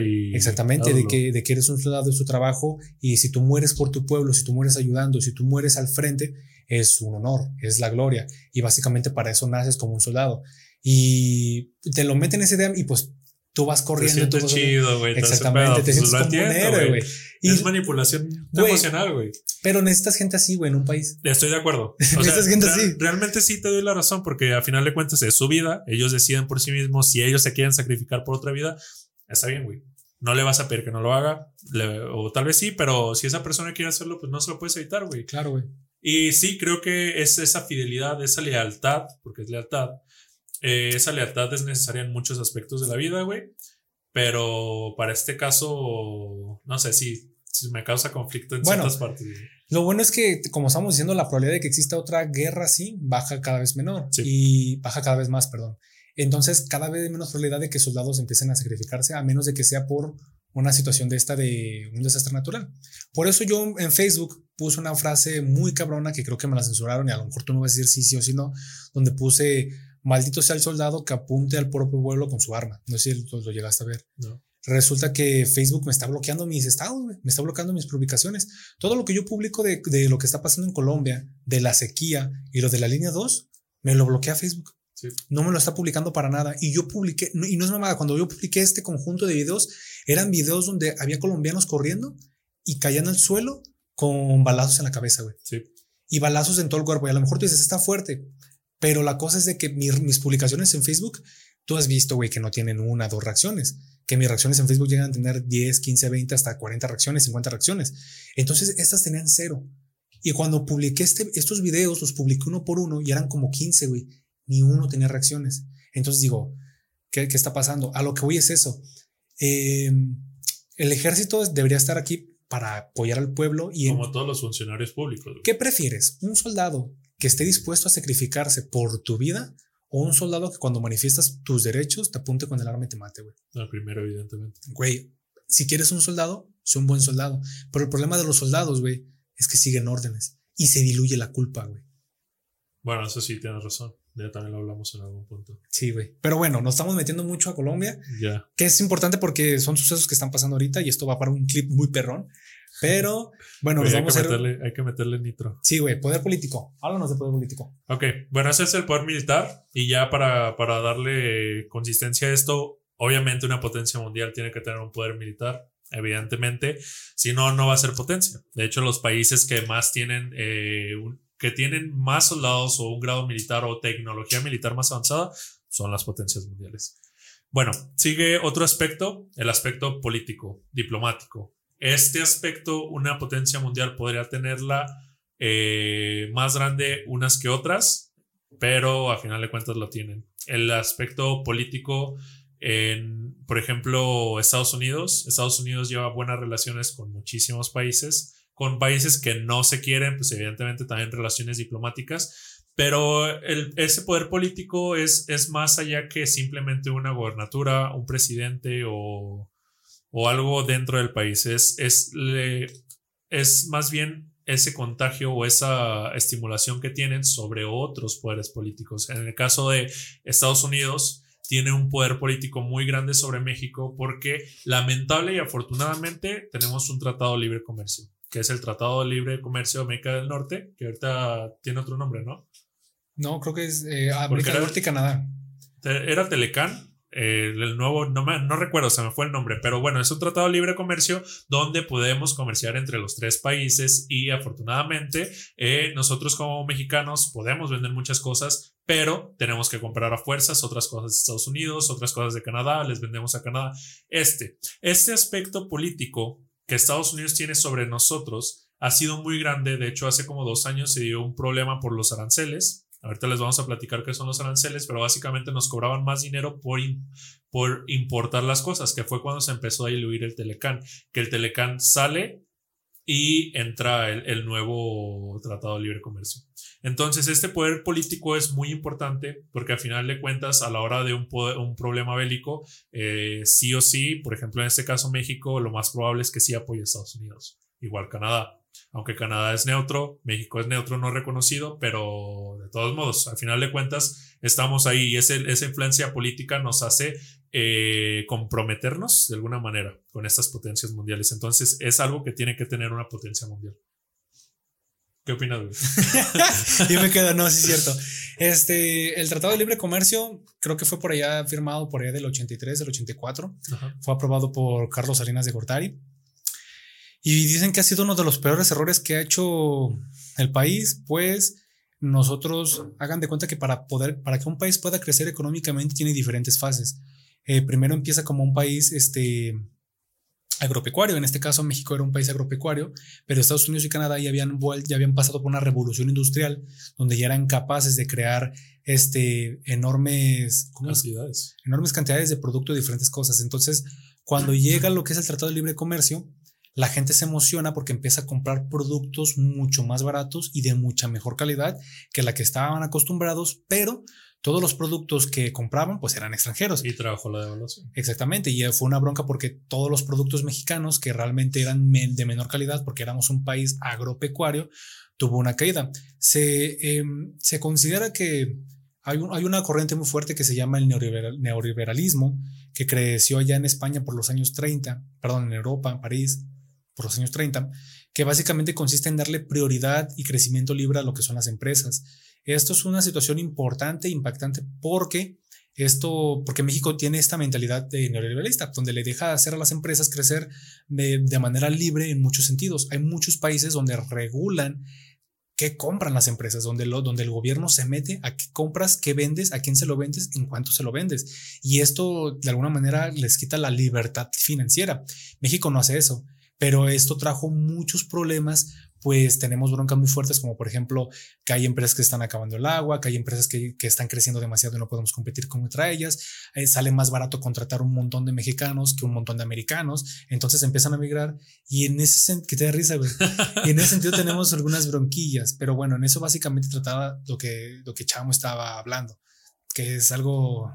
y. Exactamente, de que, de que eres un soldado de su trabajo y si tú mueres por tu pueblo, si tú mueres ayudando, si tú mueres al frente, es un honor, es la gloria. Y básicamente para eso naces como un soldado. Y te lo meten ese idea y pues tú vas corriendo. Te chido, güey. Exactamente, te pues, sientes como un héroe, güey. Es manipulación emocional, güey. Pero necesitas gente así, güey, en un país. (laughs) Estoy de acuerdo. (laughs) necesitas gente así. Realmente sí te doy la razón, porque a final de cuentas es su vida. Ellos deciden por sí mismos si ellos se quieren sacrificar por otra vida. Está bien, güey. No le vas a pedir que no lo haga, o tal vez sí, pero si esa persona quiere hacerlo, pues no se lo puedes evitar, güey. Claro, güey. Y sí, creo que es esa fidelidad, esa lealtad, porque es lealtad, eh, esa lealtad es necesaria en muchos aspectos de la vida, güey. Pero para este caso, no sé si, me causa conflicto en ciertas partes. Lo bueno es que, como estamos diciendo, la probabilidad de que exista otra guerra así baja cada vez menor y baja cada vez más, perdón. Entonces, cada vez menos probabilidad de que soldados empiecen a sacrificarse, a menos de que sea por una situación de esta de un desastre natural. Por eso yo en Facebook puse una frase muy cabrona que creo que me la censuraron y a lo mejor tú no vas a decir sí, sí o sí no, donde puse maldito sea el soldado que apunte al propio vuelo con su arma. No sé si lo, llegaste a ver. Resulta que Facebook me está bloqueando mis estados, me está bloqueando mis publicaciones. Todo lo que yo publico de, lo que está pasando en Colombia, de la sequía y lo de la línea 2, me lo bloquea Facebook. No me lo está publicando para nada. Y yo publiqué, y no es mamada, cuando yo publiqué este conjunto de videos, eran videos donde había colombianos corriendo y caían al suelo con balazos en la cabeza, güey. Y balazos en todo el cuerpo. Y a lo mejor tú dices, está fuerte. Pero la cosa es de que mis publicaciones en Facebook, tú has visto, güey, que no tienen una, dos reacciones. Que mis reacciones en Facebook llegan a tener 10, 15, 20, hasta 40 reacciones, 50 reacciones. Entonces, estas tenían cero. Y cuando publiqué este, estos videos, los publiqué uno por uno y eran como 15, güey. Ni uno tenía reacciones. Entonces digo, ¿qué, qué está pasando? A lo que voy es eso. Em, el ejército debería estar aquí para apoyar al pueblo y... Como todos los funcionarios públicos. ¿Qué prefieres? ¿Un soldado que esté dispuesto a sacrificarse por tu vida o un soldado que cuando manifiestas tus derechos te apunte con el arma y te mate, güey. El primero, evidentemente. Güey, si quieres un soldado, sé un buen soldado. Pero el problema de los soldados, güey, es que siguen órdenes y se diluye la culpa, güey. Bueno, eso sí, tienes razón. Ya también lo hablamos en algún punto. Sí, güey. Pero bueno, nos estamos metiendo mucho a Colombia. Ya. Que es importante porque son sucesos que están pasando ahorita y esto va para un clip muy perrón. Pero bueno, nos hay, que a hacer. meterle, hay que meterle nitro. Sí, güey, poder político. Háblanos de poder político. Ok, bueno, ese es el poder militar y ya para, para darle consistencia a esto, obviamente una potencia mundial tiene que tener un poder militar, evidentemente, si no, no va a ser potencia. De hecho, los países que más tienen, eh, un- que tienen más soldados o un grado militar o tecnología militar más avanzada son las potencias mundiales. Bueno, sigue otro aspecto, el aspecto político, diplomático. Este aspecto, una potencia mundial podría tenerla eh, más grande unas que otras, pero a final de cuentas lo tienen. El aspecto político, en, por ejemplo, Estados Unidos. Estados Unidos lleva buenas relaciones con muchísimos países, con países que no se quieren, pues evidentemente también relaciones diplomáticas, pero ese poder político es, es más allá que simplemente una gobernatura, un presidente o, o algo dentro del país. Es, es, le- es más bien ese contagio o esa estimulación que tienen sobre otros poderes políticos. En el caso de Estados Unidos, tiene un poder político muy grande sobre México porque lamentable y afortunadamente tenemos un tratado de libre comercio, que es el Tratado de Libre Comercio de América del Norte, que ahorita tiene otro nombre, ¿no? No, creo que es eh, América del Norte y Canadá. Era Telecan, el nuevo, no, me, no recuerdo, se me fue el nombre, pero bueno, es un tratado de libre comercio donde podemos comerciar entre los tres países y afortunadamente eh, nosotros como mexicanos podemos vender muchas cosas, pero tenemos que comprar a fuerzas otras cosas de Estados Unidos, otras cosas de Canadá, les vendemos a Canadá. Este, este aspecto político que Estados Unidos tiene sobre nosotros ha sido muy grande, de hecho hace como dos años se dio un problema por los aranceles. Ahorita les vamos a platicar qué son los aranceles, pero básicamente nos cobraban más dinero por, por importar las cosas, que fue cuando se empezó a diluir el Telecán, que el Telecán sale y entra el, nuevo Tratado de Libre Comercio. Entonces, este poder político es muy importante porque al final de cuentas, a la hora de un, un problema bélico, eh, sí o sí, por ejemplo, en este caso México, lo más probable es que sí apoye a Estados Unidos, igual Canadá. Aunque Canadá es neutro, México es neutro no reconocido, pero de todos modos, al final de cuentas, estamos ahí y ese- esa influencia política nos hace eh, comprometernos de alguna manera con estas potencias mundiales. Entonces, es algo que tiene que tener una potencia mundial. ¿Qué opinas, güey? (laughs) y me quedo, no, sí es cierto. Este, el Tratado de Libre Comercio, creo que fue por allá firmado por allá del 83, del 84. Ajá. Fue aprobado por Carlos Salinas de Gortari. Y dicen que ha sido uno de los peores errores que ha hecho el país, pues nosotros hagan de cuenta que para poder, para que un país pueda crecer económicamente tiene diferentes fases. Eh, primero empieza como un país, este, agropecuario. En este caso, México era un país agropecuario, pero Estados Unidos y Canadá ya habían, ya habían pasado por una revolución industrial donde ya eran capaces de crear este, enormes, ¿cómo es? Cantidades. enormes cantidades de producto de diferentes cosas. Entonces, cuando llega lo que es el Tratado de Libre Comercio, la gente se emociona porque empieza a comprar productos mucho más baratos y de mucha mejor calidad que la que estaban acostumbrados, pero todos los productos que compraban pues eran extranjeros. Y trabajó la devaluación. Exactamente, y fue una bronca porque todos los productos mexicanos que realmente eran de menor calidad, porque éramos un país agropecuario, tuvo una caída. Se, em, se considera que hay, un- hay una corriente muy fuerte que se llama el neoliberal- neoliberalismo, que creció allá en España por los años 30, perdón, en Europa, en París, los años 30, que básicamente consiste en darle prioridad y crecimiento libre a lo que son las empresas. Esto es una situación importante, impactante, porque esto, porque México tiene esta mentalidad de neoliberalista, donde le deja hacer a las empresas crecer de, de manera libre en muchos sentidos. Hay muchos países donde regulan qué compran las empresas, donde, lo, donde el gobierno se mete a qué compras, qué vendes, a quién se lo vendes, en cuánto se lo vendes. Y esto de alguna manera les quita la libertad financiera. México no hace eso, pero esto trajo muchos problemas pues tenemos broncas muy fuertes, como por ejemplo que hay empresas que están acabando el agua, que hay empresas que, que están creciendo demasiado y no podemos competir contra ellas, eh, sale más barato contratar un montón de mexicanos que un montón de americanos, entonces empiezan a migrar y en ese sentido, que te da risa, y en ese sentido tenemos (laughs) algunas bronquillas, pero bueno, en eso básicamente trataba lo que, lo que Chamo estaba hablando, que es algo...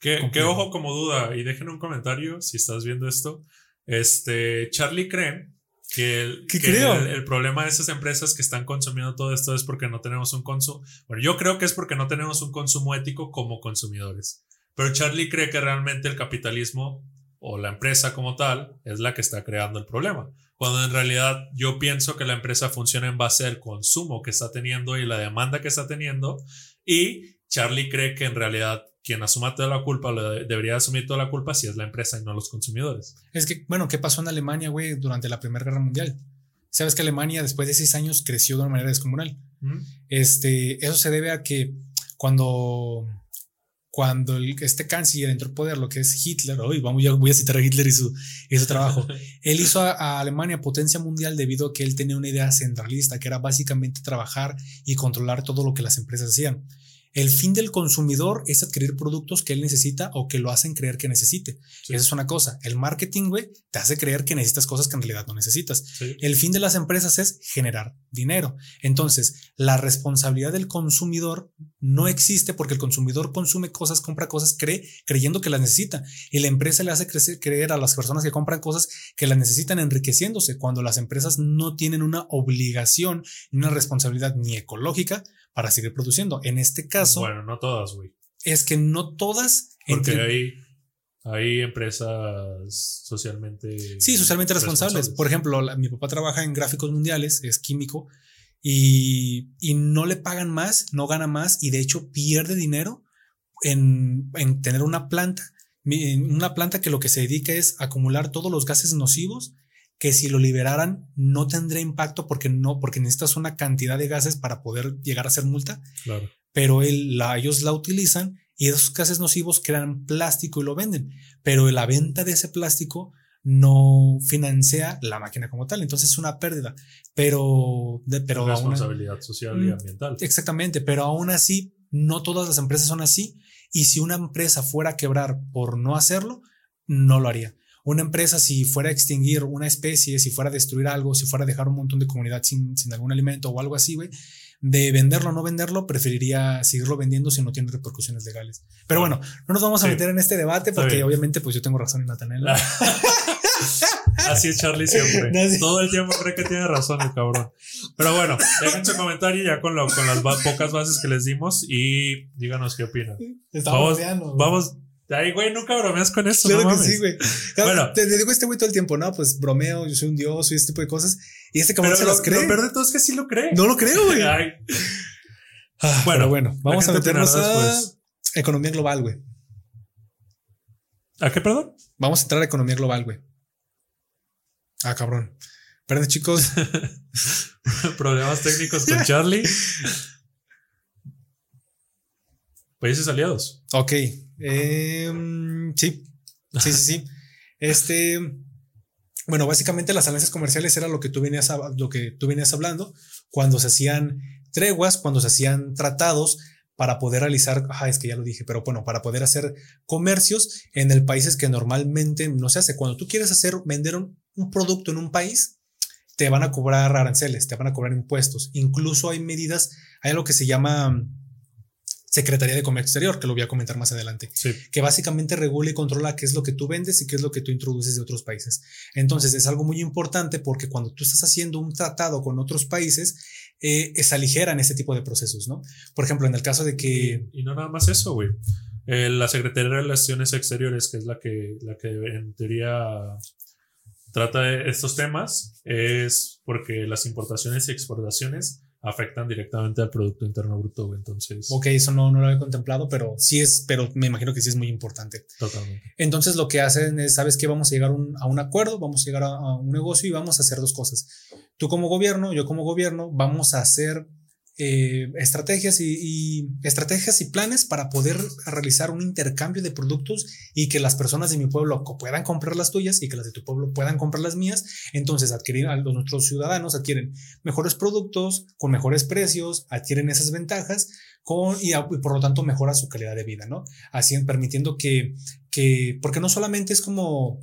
Que, ojo como duda, y dejen un comentario si estás viendo esto. Este, Charlie cree Que, el, ¿Qué que creo? El, el problema de esas empresas que están consumiendo todo esto es porque no tenemos un consumo. Bueno, yo creo que es porque no tenemos un consumo ético como consumidores. Pero Charlie cree que realmente el capitalismo o la empresa como tal es la que está creando el problema. Cuando en realidad yo pienso que la empresa funciona en base al consumo que está teniendo y la demanda que está teniendo. Y Charlie cree que en realidad quien asuma toda la culpa, lo de- debería asumir toda la culpa si es la empresa y no los consumidores. Es que, bueno, ¿qué pasó en Alemania, güey, durante la Primera Guerra Mundial? Sabes que Alemania después de seis años creció de una manera descomunal. ¿Mm? Este, eso se debe a que cuando, cuando el- este canciller entró al poder, lo que es Hitler, hoy vamos, ya voy a citar a Hitler y su, y su trabajo. (laughs) Él hizo a, a Alemania potencia mundial debido a que él tenía una idea centralista, que era básicamente trabajar y controlar todo lo que las empresas hacían. El fin del consumidor es adquirir productos que él necesita o que lo hacen creer que necesite. Sí. Esa es una cosa. El marketing, güey, te hace creer que necesitas cosas que en realidad no necesitas. Sí. El fin de las empresas es generar dinero. Entonces, la responsabilidad del consumidor no existe porque el consumidor consume cosas, compra cosas, cree, creyendo que las necesita. Y la empresa le hace crecer, creer a las personas que compran cosas que las necesitan enriqueciéndose, cuando las empresas no tienen una obligación ni una responsabilidad ni ecológica para seguir produciendo. En este caso, Bueno, no todas, güey. es que no todas... Porque entre- hay, hay empresas socialmente. Sí, socialmente responsables. Por ejemplo, la- mi papá trabaja en gráficos mundiales, es químico, y, y no le pagan más, no gana más, y de hecho pierde dinero en, en tener una planta, una planta que lo que se dedica es acumular todos los gases nocivos que si lo liberaran no tendría impacto porque no, porque necesitas una cantidad de gases para poder llegar a ser multa, Claro. pero la, ellos la utilizan y esos gases nocivos crean plástico y lo venden, pero la venta de ese plástico no financia la máquina como tal, entonces es una pérdida, pero, de- pero aún- responsabilidad social y ambiental. exactamente, pero aún así no todas las empresas son así y si una empresa fuera a quebrar por no hacerlo, no lo haría. Una empresa si fuera a extinguir una especie, si fuera a destruir algo, si fuera a dejar un montón de comunidad sin, sin algún alimento o algo así, güey, de venderlo o no venderlo, preferiría seguirlo vendiendo si no tiene repercusiones legales. Pero bueno, no nos vamos a Sí. meter en este debate porque obviamente pues yo tengo razón y Natanel. (laughs) Así es Charlie siempre. (laughs) Todo el tiempo cree que tiene razón el cabrón. Pero bueno, dejen su comentario ya con, lo- con las pocas bases que les dimos y díganos qué opinan. Estaba Vamos, vamos. Ay, güey, nunca bromeas con esto. Claro no que mames. sí, güey. Bueno. te, te digo este güey todo el tiempo, ¿no? Pues bromeo, yo soy un dios, soy este tipo de cosas. Y este cabrón se lo, las cree. lo peor de todo es que sí lo cree. No lo creo, güey. (laughs) Ay, Ah, Bueno, bueno, vamos a meternos a después. economía global, güey. ¿A qué, perdón? Vamos a entrar a economía global, güey. Ah, cabrón. Perdón, chicos. (laughs) Problemas técnicos con (laughs) Charlie. Países aliados. ok. Em, sí. Sí, sí, sí. Este. Bueno, básicamente las alianzas comerciales era lo que tú venías, hab- lo que tú venías hablando cuando se hacían treguas, cuando se hacían tratados para poder realizar, ah, es que ya lo dije, pero bueno, para poder hacer comercios en el países que normalmente no se hace. Cuando tú quieres hacer, vender un, un producto en un país, te van a cobrar aranceles, te van a cobrar impuestos. Incluso hay medidas, hay algo que se llama mm, Secretaría de Comercio Exterior, que lo voy a comentar más adelante Sí. que básicamente regula y controla qué es lo que tú vendes y qué es lo que tú introduces de otros países. Entonces es algo muy importante porque cuando tú estás haciendo un tratado con otros países, eh, se aligeran ese tipo de procesos, ¿no? Por ejemplo, en el caso de que... Y no nada más eso, güey. Eh, la Secretaría de Relaciones Exteriores, que es la que, la que en teoría trata de estos temas, es porque las importaciones y exportaciones afectan directamente al Producto Interno Bruto, güey. Entonces, Ok, eso no, no lo había contemplado, pero sí es, pero me imagino que sí es muy importante. totalmente. Entonces lo que hacen es, ¿sabes qué? Vamos a llegar un- a un acuerdo, vamos a llegar a, a un negocio y vamos a hacer dos cosas. Tú como gobierno, yo como gobierno, vamos a hacer eh, estrategias y, y estrategias y planes para poder realizar un intercambio de productos y que las personas de mi pueblo puedan comprar las tuyas y que las de tu pueblo puedan comprar las mías. Entonces adquirir a los nuestros ciudadanos adquieren mejores productos con mejores precios, adquieren esas ventajas con, y, y por lo tanto mejora su calidad de vida, ¿no? Así permitiendo que, que, porque no solamente es como,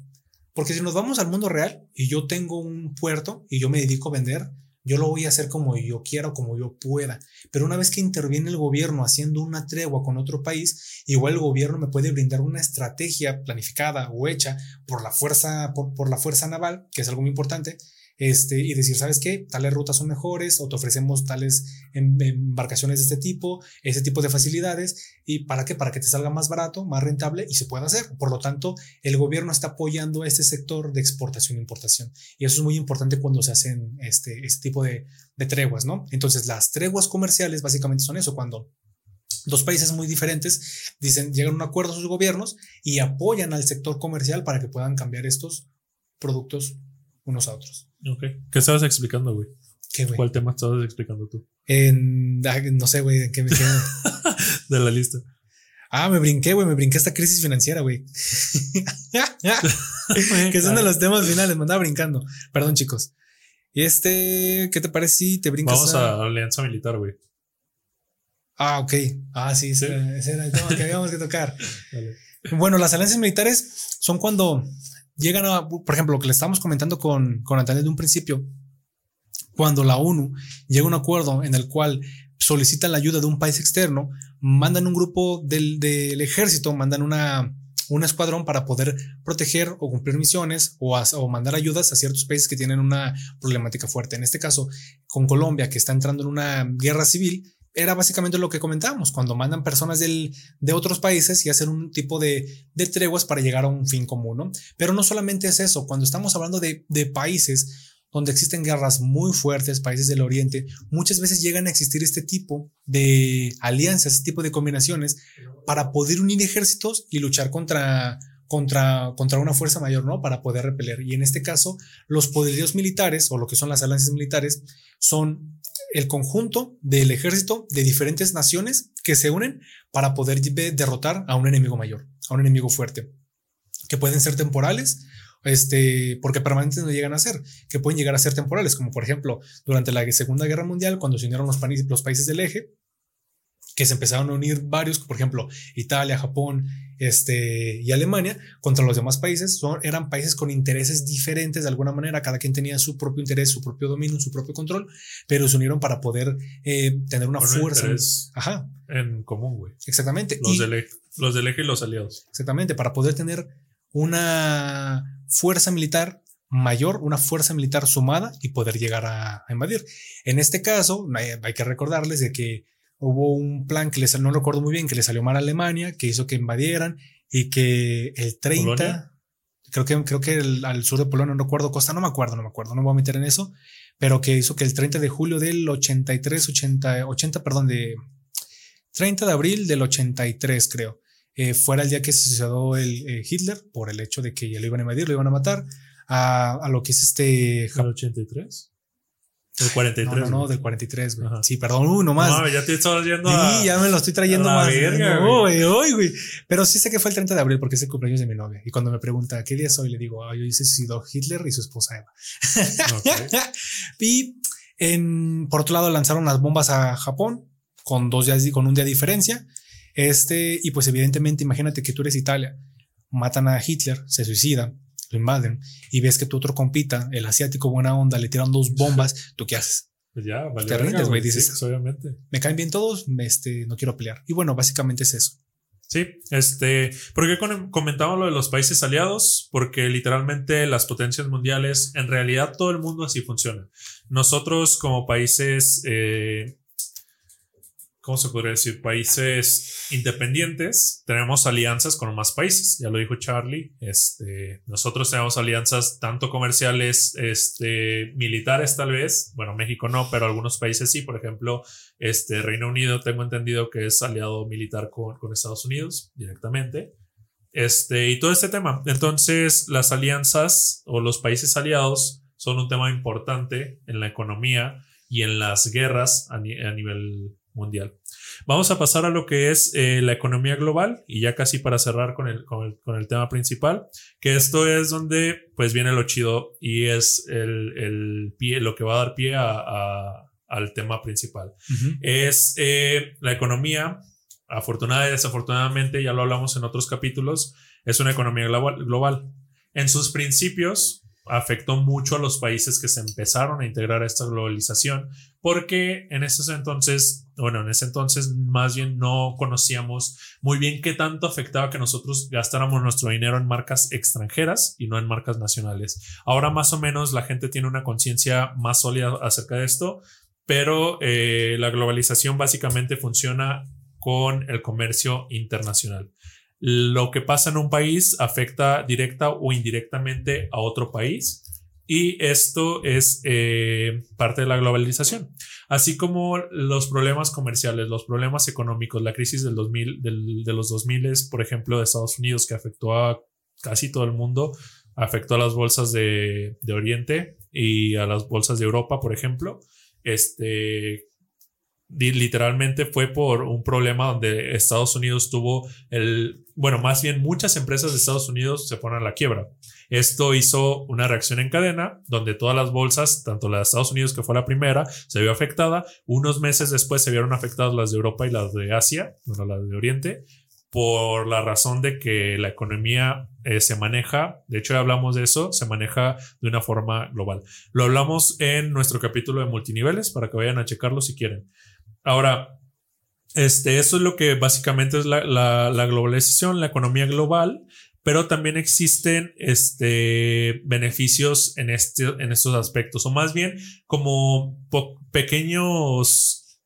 porque si nos vamos al mundo real y yo tengo un puerto y yo me dedico a vender, yo lo voy a hacer como yo quiera o como yo pueda. Pero una vez que interviene el gobierno haciendo una tregua con otro país, igual el gobierno me puede brindar una estrategia planificada o hecha por la fuerza, por, por la fuerza naval, que es algo muy importante, este, y decir, ¿sabes qué? Tales rutas son mejores o te ofrecemos tales em, embarcaciones de este tipo, ese tipo de facilidades. ¿Y para qué? Para que te salga más barato, más rentable y se pueda hacer. Por lo tanto, el gobierno está apoyando este sector de exportación e importación. Y eso es muy importante cuando se hacen este, este tipo de, de treguas, ¿no? Entonces, las treguas comerciales básicamente son eso, cuando dos países muy diferentes dicen, llegan a un acuerdo sus gobiernos y apoyan al sector comercial para que puedan cambiar estos productos unos a otros. Ok. ¿Qué estabas explicando, güey? ¿Qué, güey? ¿Cuál tema estabas explicando tú? En, no sé, güey, ¿qué me queda? (laughs) de la lista. Ah, me brinqué, güey, me brinqué esta crisis financiera, güey. (laughs) que son de los temas finales, me andaba brincando. Perdón, chicos. Y este, ¿qué te parece si te brincas? Vamos a, a Alianza Militar, güey. Ah, ok. Ah, sí, Ese, era el tema que habíamos que tocar. (laughs) Bueno, las alianzas militares son cuando llegan a, por ejemplo, lo que le estábamos comentando con, con Antalia de un principio, cuando la ONU llega a un acuerdo en el cual solicita la ayuda de un país externo, mandan un grupo del, del ejército, mandan una, un escuadrón para poder proteger o cumplir misiones o, o, mandar ayudas a ciertos países que tienen una problemática fuerte. En este caso, con Colombia, que está entrando en una guerra civil, era básicamente lo que comentábamos, cuando mandan personas del, de otros países y hacen un tipo de, de, treguas para llegar a un fin común, ¿no? Pero no solamente es eso, cuando estamos hablando de, de países donde existen guerras muy fuertes, países del Oriente, muchas veces llegan a existir este tipo de alianzas, este tipo de combinaciones para poder unir ejércitos y luchar contra, contra, contra una fuerza mayor, ¿no? Para poder repeler. Y en este caso, los poderíos militares o lo que son las alianzas militares son el conjunto del ejército de diferentes naciones que se unen para poder derrotar a un enemigo mayor, a un enemigo fuerte, que pueden ser temporales, este, porque permanentes no llegan a ser, que pueden llegar a ser temporales, como por ejemplo durante la Segunda Guerra Mundial, cuando se unieron los, los países del eje, que se empezaron a unir varios, por ejemplo, Italia, Japón este, y Alemania, contra los demás países, son, eran países con intereses diferentes de alguna manera, cada quien tenía su propio interés, su propio dominio, su propio control, pero se unieron para poder eh, tener una fuerza. Ajá. En común, güey. Exactamente. Los, del eje, los del eje y los aliados. Exactamente, para poder tener una fuerza militar mayor, una fuerza militar sumada y poder llegar a, a invadir. En este caso, hay, hay que recordarles de que hubo un plan que les, no recuerdo muy bien, que le salió mal a Alemania, que hizo que invadieran y que el 30, ¿Polonia? creo que, creo que el, al sur de Polonia, no recuerdo Costa, no me acuerdo, no me acuerdo, no me voy a meter en eso, pero que hizo que el 30 de julio del 83, 80, 80, perdón, de 30 de abril del 83, creo, eh, fuera el día que se suicidó el eh, Hitler por el hecho de que ya lo iban a invadir, lo iban a matar, a, a lo que es este... ¿El 83? Del 43. No, no, no del 43, güey. Sí, perdón, uy, nomás. No, ya te estás yendo Sí, ya me lo estoy trayendo más. Verga, güey, hoy, güey. Pero sí sé que fue el 30 de abril porque es el cumpleaños de mi novia. Y cuando me pregunta, ¿qué día es hoy? Le digo, hoy se suicidó Hitler y su esposa Eva. Okay. (laughs) y en, por otro lado lanzaron las bombas a Japón con dos días, con un día de diferencia. Este, y pues evidentemente, imagínate que tú eres Italia, matan a Hitler, se suicida lo invaden y ves que tu otro compita, el asiático buena onda, le tiran dos bombas, ¿tú qué haces? Pues ya, vale. Te rindes, güey, dices. Sí, obviamente. Me caen bien todos, este, no quiero pelear. Y bueno, básicamente es eso. Sí, este, ¿por qué comentamos lo de los países aliados? Porque literalmente las potencias mundiales, en realidad todo el mundo así funciona. Nosotros como países eh, ¿cómo se podría decir? Países independientes, tenemos alianzas con más países, ya lo dijo Charlie, este, nosotros tenemos alianzas tanto comerciales, este, militares tal vez, bueno, México no, pero algunos países sí, por ejemplo, este, Reino Unido tengo entendido que es aliado militar con, con Estados Unidos directamente. Este, y todo este tema. Entonces, las alianzas o los países aliados son un tema importante en la economía y en las guerras a, ni a nivel mundial. Vamos a pasar a lo que es eh, la economía global y ya casi para cerrar con el, con el, con, el, tema principal, que esto es donde pues viene lo chido y es el, el pie, lo que va a dar pie a, a, al tema principal. Uh -huh. Es eh, la economía, afortunada y desafortunadamente, ya lo hablamos en otros capítulos, es una economía global. global. En sus principios, afectó mucho a los países que se empezaron a integrar a esta globalización, porque en ese entonces bueno, en ese entonces más bien no conocíamos muy bien qué tanto afectaba que nosotros gastáramos nuestro dinero en marcas extranjeras y no en marcas nacionales. Ahora más o menos la gente tiene una conciencia más sólida acerca de esto, pero eh, la globalización básicamente funciona con el comercio internacional. Lo que pasa en un país afecta directa o indirectamente a otro país y esto es eh, parte de la globalización. Así como los problemas comerciales, los problemas económicos, la crisis del 2000, de los 2000, por ejemplo, de Estados Unidos, que afectó a casi todo el mundo, afectó a las bolsas de, de Oriente y a las bolsas de Europa, por ejemplo. Este, literalmente fue por un problema donde Estados Unidos tuvo el, bueno, más bien muchas empresas de Estados Unidos se fueron a la quiebra. Esto hizo una reacción en cadena donde todas las bolsas, tanto la de Estados Unidos que fue la primera, se vio afectada. Unos meses después se vieron afectadas las de Europa y las de Asia, bueno, las de Oriente, por la razón de que la economía eh, se maneja, de hecho ya hablamos de eso, se maneja de una forma global. Lo hablamos en nuestro capítulo de multiniveles para que vayan a checarlo si quieren. Ahora, este, eso es lo que básicamente es la, globalización, la economía global, pero también existen este, beneficios en, este, en estos aspectos, o más bien como pequeños,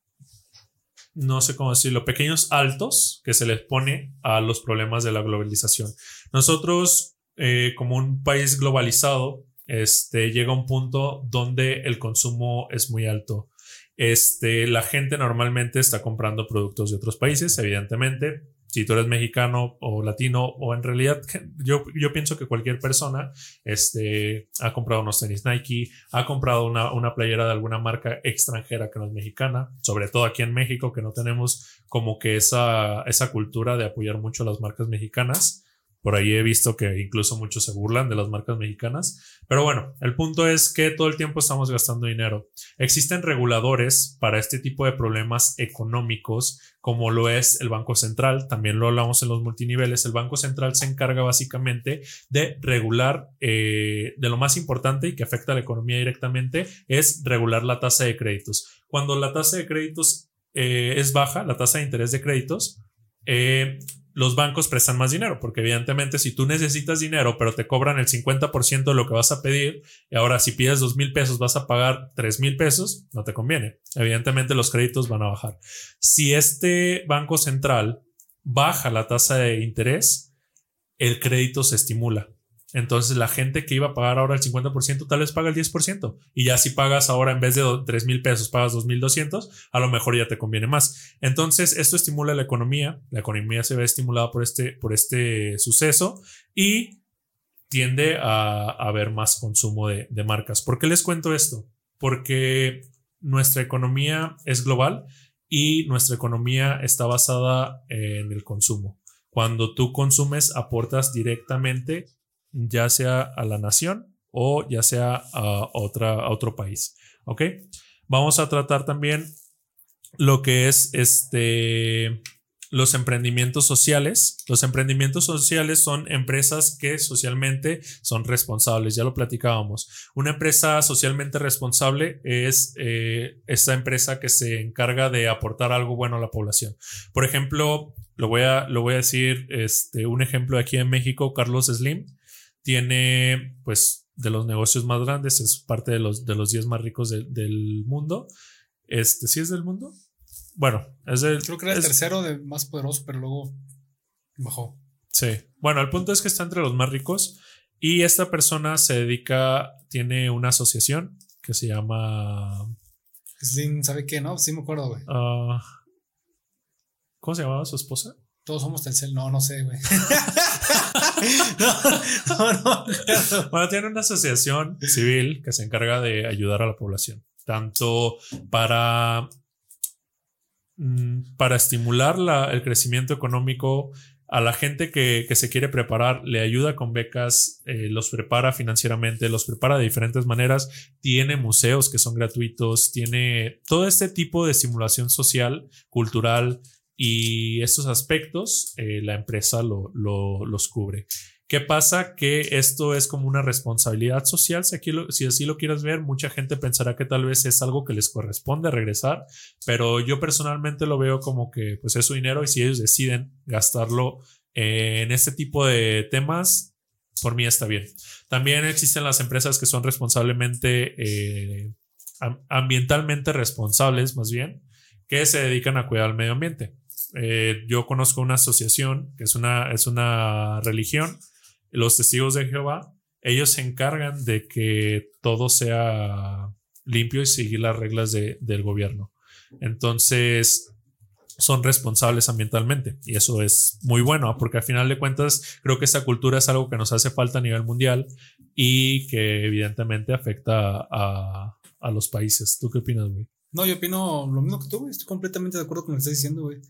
no sé cómo decirlo, pequeños altos que se les pone a los problemas de la globalización. Nosotros, eh, como un país globalizado, este, llega un punto donde el consumo es muy alto. Este, la gente normalmente está comprando productos de otros países, evidentemente. Si tú eres mexicano o latino, o en realidad (laughs) yo, yo pienso que cualquier persona este, ha comprado unos tenis Nike, ha comprado una, una playera de alguna marca extranjera que no es mexicana, sobre todo aquí en México, que no tenemos como que esa, esa cultura de apoyar mucho a las marcas mexicanas. Por ahí he visto que incluso muchos se burlan de las marcas mexicanas. Pero bueno, el punto es que todo el tiempo estamos gastando dinero. Existen reguladores para este tipo de problemas económicos, como lo es el Banco Central. También lo hablamos en los multiniveles. El Banco Central se encarga básicamente de regular, eh, de lo más importante y que afecta a la economía directamente, es regular la tasa de créditos. Cuando la tasa de créditos eh, es baja, la tasa de interés de créditos, eh, los bancos prestan más dinero, porque evidentemente si tú necesitas dinero, pero te cobran el 50% de lo que vas a pedir, y ahora si pides dos mil pesos vas a pagar tres mil pesos, no te conviene. Evidentemente los créditos van a bajar. Si este banco central baja la tasa de interés, el crédito se estimula. Entonces la gente que iba a pagar ahora el 50% tal vez paga el 10%. Y ya si pagas ahora en vez de 3 mil pesos, pagas 2.200, a lo mejor ya te conviene más. Entonces esto estimula la economía. La economía se ve estimulada por este, por este suceso y tiende a, haber más consumo de, de marcas. ¿Por qué les cuento esto? Porque nuestra economía es global y nuestra economía está basada en el consumo. Cuando tú consumes, aportas directamente ya sea a la nación o ya sea a, otra, a otro país. ¿Ok? Vamos a tratar también lo que es este los emprendimientos sociales. Los emprendimientos sociales son empresas que socialmente son responsables, ya lo platicábamos. Una empresa socialmente responsable es eh, esa empresa que se encarga de aportar algo bueno a la población. Por ejemplo, lo voy a, lo voy a decir, este, un ejemplo aquí en México, Carlos Slim tiene pues de los negocios más grandes, es parte de los, de los 10 más ricos del mundo. Este, ¿sí es del mundo? Bueno, es del... Creo que era el tercero de más poderoso, pero luego bajó. Sí. Bueno, el punto es que está entre los más ricos y esta persona se dedica, tiene una asociación que se llama... ¿sabe qué? No, sí me acuerdo, güey. Ah, ¿Cómo se llamaba su esposa? Todos somos Telcel. No, no sé, güey. (laughs) Bueno, tiene una asociación civil que se encarga de ayudar a la población, tanto para, mm, para estimular el crecimiento económico a la gente que, se quiere preparar, le ayuda con becas, eh, los prepara financieramente, los prepara de diferentes maneras, tiene museos que son gratuitos, tiene todo este tipo de estimulación social, cultural, y estos aspectos eh, la empresa lo, los cubre. ¿Qué pasa? Que esto es como una responsabilidad social, si, aquí si así lo quieres ver, mucha gente pensará que tal vez es algo que les corresponde regresar, pero yo personalmente lo veo como que pues es su dinero y si ellos deciden gastarlo en este tipo de temas, por mí está bien. También existen las empresas que son responsablemente, eh, ambientalmente responsables, más bien, que se dedican a cuidar el medio ambiente. Eh, yo conozco una asociación que es una, es una religión, los testigos de Jehová, ellos se encargan de que todo sea limpio y seguir las reglas del gobierno. Entonces, son responsables ambientalmente y eso es muy bueno porque al final de cuentas creo que esta cultura es algo que nos hace falta a nivel mundial y que evidentemente afecta a, a los países. ¿Tú qué opinas, güey? No, yo opino lo mismo que tú, güey. Estoy completamente de acuerdo con lo que estás diciendo, güey.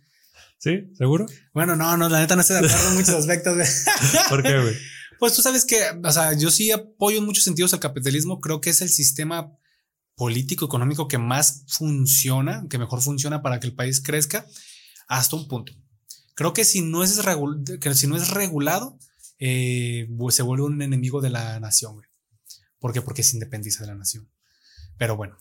¿Sí? ¿Seguro? Bueno, no, no, la neta no estoy de acuerdo en muchos (laughs) aspectos. ¿Por qué, güey? Pues tú sabes que, o sea, yo sí apoyo en muchos sentidos al capitalismo. Creo que es el sistema político, económico que más funciona, que mejor funciona para que el país crezca, hasta un punto. Creo que si no es, que si no es regulado, eh, pues se vuelve un enemigo de la nación. Güey. ¿Por qué? Porque se independiza de la nación. Pero bueno,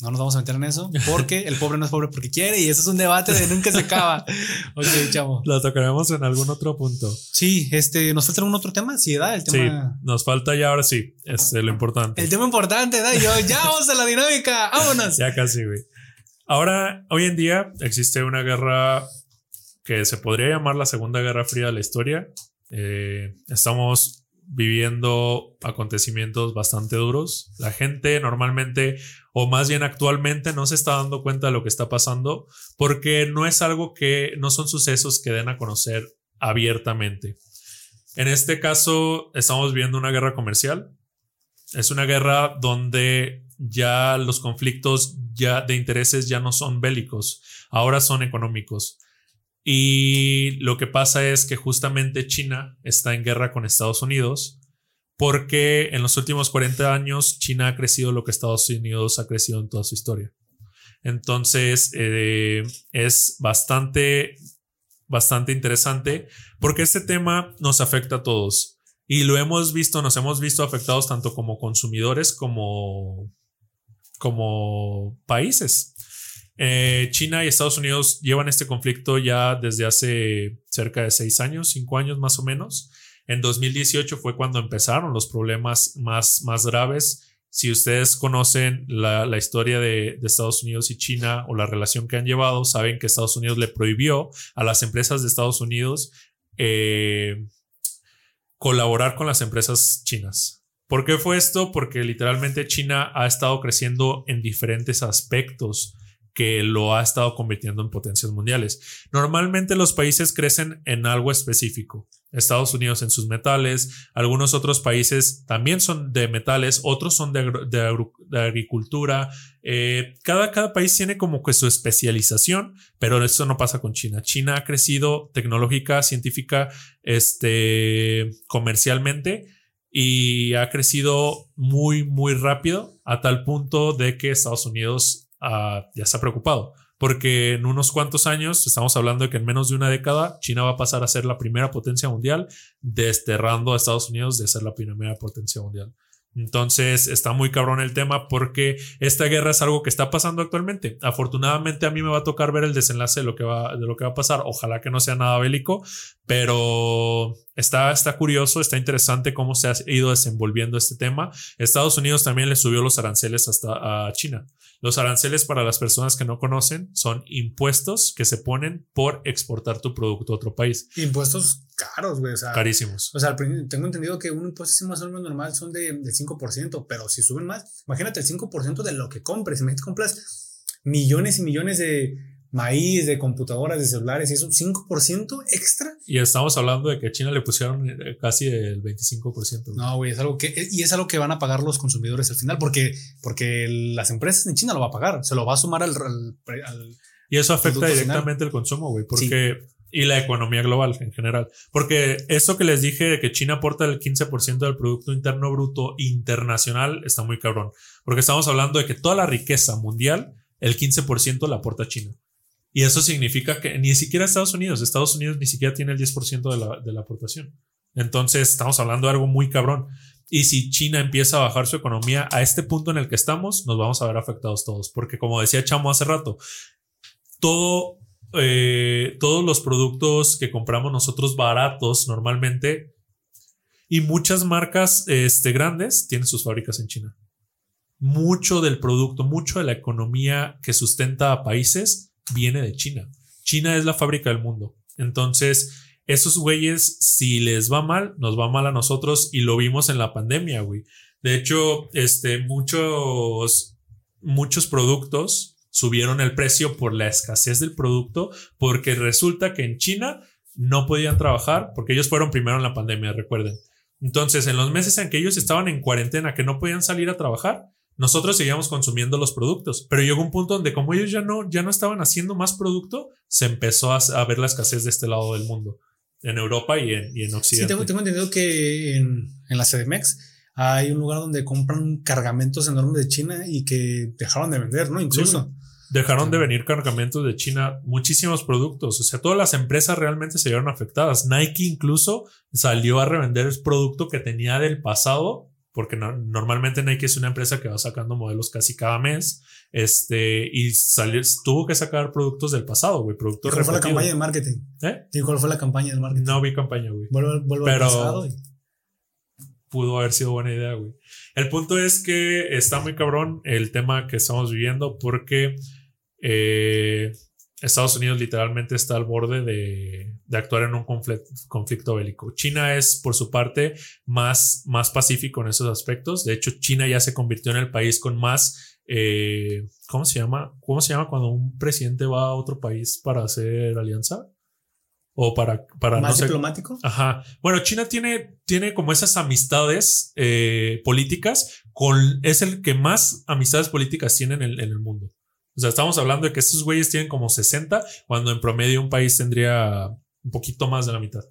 no nos vamos a meter en eso porque el pobre no es pobre porque quiere y eso es un debate de nunca se acaba. (laughs) ok, chavo. Lo tocaremos en algún otro punto. Sí, este, ¿nos falta algún otro tema? Sí, da el tema. Sí, nos falta ya ahora sí, este, lo importante. El tema importante, da, yo, ya vamos a la dinámica, vámonos. ya casi, güey. Ahora, hoy en día existe una guerra que se podría llamar la Segunda Guerra Fría de la historia. Eh, estamos viviendo acontecimientos bastante duros. La gente normalmente, o más bien actualmente, no se está dando cuenta de lo que está pasando porque no es algo que, no son sucesos que den a conocer abiertamente. En este caso, estamos viendo una guerra comercial. Es una guerra donde ya los conflictos ya de intereses ya no son bélicos, ahora son económicos. Y lo que pasa es que justamente China está en guerra con Estados Unidos porque en los últimos 40 años China ha crecido lo que Estados Unidos ha crecido en toda su historia. Entonces eh, es bastante, bastante interesante porque este tema nos afecta a todos y lo hemos visto, nos hemos visto afectados tanto como consumidores como, como países. Eh, China y Estados Unidos llevan este conflicto ya desde hace cerca de seis años, cinco años más o menos. En 2018 fue cuando empezaron los problemas más, más graves. Si ustedes conocen la, historia de, Estados Unidos y China o la relación que han llevado, saben que Estados Unidos le prohibió a las empresas de Estados Unidos eh, colaborar con las empresas chinas. ¿Por qué fue esto? Porque literalmente China ha estado creciendo en diferentes aspectos que lo ha estado convirtiendo en potencias mundiales. Normalmente los países crecen en algo específico. Estados Unidos en sus metales, algunos otros países también son de metales, otros son de, agricultura. Eh, cada, cada país tiene como que su especialización, pero eso no pasa con China. China ha crecido tecnológica, científica, este, comercialmente y ha crecido muy, muy rápido a tal punto de que Estados Unidos Ah, ya está preocupado. Porque en unos cuantos años, estamos hablando de que en menos de una década, China va a pasar a ser la primera potencia mundial, desterrando a Estados Unidos de ser la primera potencia mundial. Entonces está muy cabrón el tema porque esta guerra es algo que está pasando actualmente. Afortunadamente a mí me va a tocar ver el desenlace de lo que va, de lo que va a pasar. Ojalá que no sea nada bélico, pero está, está curioso, está interesante cómo se ha ido desenvolviendo este tema. Estados Unidos también le subió los aranceles hasta a China. Los aranceles, para las personas que no conocen, son impuestos que se ponen por exportar tu producto a otro país. Impuestos caros, güey. Carísimos. O sea, tengo entendido que un impuesto más o menos normal son de, del 5%, pero si suben más, imagínate el 5% de lo que compres. Imagínate compras millones y millones de maíz, de computadoras, de celulares, y eso, 5% extra. Y estamos hablando de que a China le pusieron eh, casi el 25%. No, güey, es algo que, y es algo que van a pagar los consumidores al final, porque, porque las empresas en China lo va a pagar, se lo va a sumar al. y eso afecta directamente el consumo, güey, porque. Y la economía global en general. Porque eso que les dije de que China aporta el 15% del Producto Interno Bruto internacional está muy cabrón. Porque estamos hablando de que toda la riqueza mundial, el 15% la aporta China. Y eso significa que ni siquiera Estados Unidos, Estados Unidos ni siquiera tiene el 10% de la, de la aportación. Entonces, estamos hablando de algo muy cabrón. Y si China empieza a bajar su economía a este punto en el que estamos, nos vamos a ver afectados todos. Porque como decía Chamo hace rato, todo, eh, todos los productos que compramos nosotros baratos normalmente y muchas marcas este, grandes tienen sus fábricas en China. Mucho del producto, mucho de la economía que sustenta a países viene de China. China es la fábrica del mundo. Entonces, esos güeyes, si les va mal, nos va mal a nosotros y lo vimos en la pandemia, güey. De hecho, este, muchos, muchos productos subieron el precio por la escasez del producto, porque resulta que en China no podían trabajar, porque ellos fueron primero en la pandemia, recuerden. Entonces, en los meses en que ellos estaban en cuarentena, que no podían salir a trabajar, nosotros seguíamos consumiendo los productos, pero llegó un punto donde como ellos ya no, ya no estaban haciendo más producto, se empezó a ver la escasez de este lado del mundo en Europa y en, y en Occidente. Sí, tengo, entendido que en, en, la CDMX hay un lugar donde compran cargamentos enormes de China y que dejaron de vender, ¿no? Incluso. Dejaron de venir cargamentos de China, muchísimos productos. O sea, todas las empresas realmente se vieron afectadas. Nike incluso salió a revender el producto que tenía del pasado porque normalmente Nike es una empresa que va sacando modelos casi cada mes, este, y salió, tuvo que sacar productos del pasado, güey, productos ¿Y ¿Cuál fue la campaña de marketing? ¿Eh? ¿Y cuál fue la campaña de marketing? No vi campaña, güey. Vuelvo, Pero al pasado y... pudo haber sido buena idea, güey. El punto es que está muy cabrón el tema que estamos viviendo porque eh, Estados Unidos literalmente está al borde de, actuar en un conflicto, bélico. China es, por su parte, más, más pacífico en esos aspectos. De hecho, China ya se convirtió en el país con más, eh, ¿cómo se llama? ¿Cómo se llama cuando un presidente va a otro país para hacer alianza? O para, para ¿Más diplomático? Ajá. Bueno, China tiene, tiene como esas amistades eh, políticas con, es el que más amistades políticas tiene en el mundo. O sea, estamos hablando de que estos güeyes tienen como 60, cuando en promedio un país tendría un poquito más de la mitad.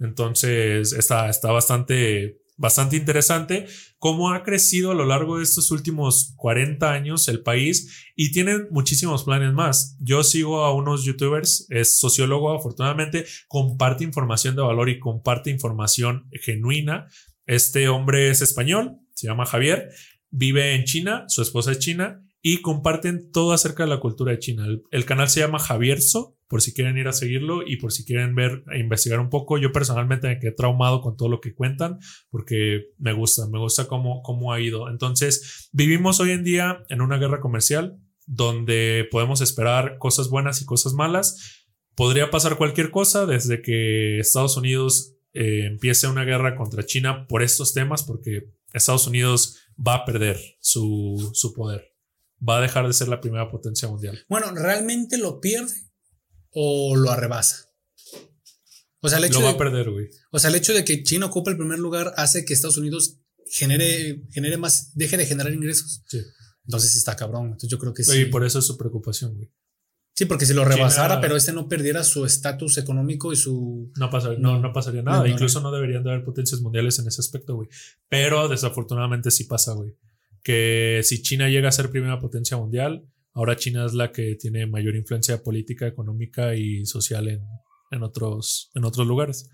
Entonces, está, está bastante, bastante interesante cómo ha crecido a lo largo de estos últimos 40 años el país y tienen muchísimos planes más. Yo sigo a unos youtubers, es sociólogo, afortunadamente, comparte información de valor y comparte información genuina. Este hombre es español, se llama Javier, vive en China, su esposa es china y comparten todo acerca de la cultura de China. El, canal se llama Javierso, por si quieren ir a seguirlo y por si quieren ver e investigar un poco. Yo personalmente me quedé traumado con todo lo que cuentan porque me gusta, me gusta cómo, cómo ha ido. Entonces, vivimos hoy en día en una guerra comercial donde podemos esperar cosas buenas y cosas malas. Podría pasar cualquier cosa desde que Estados Unidos eh, empiece una guerra contra China por estos temas, porque Estados Unidos va a perder su, su poder va a dejar de ser la primera potencia mundial. Bueno, ¿realmente lo pierde o lo arrebasa? O sea, el hecho lo va a perder, güey. O sea, el hecho de que China ocupe el primer lugar hace que Estados Unidos genere, genere más, deje de generar ingresos. Sí. Entonces está cabrón. Entonces yo creo que sí. Y por eso es su preocupación, güey. Sí, porque si lo rebasara, pero este no perdiera su estatus económico y su. No, no, no, pasaría nada. Incluso no deberían de haber potencias mundiales en ese aspecto, güey. Pero desafortunadamente sí pasa, güey que si China llega a ser primera potencia mundial, ahora China es la que tiene mayor influencia política, económica y social en, en, otros, en otros lugares.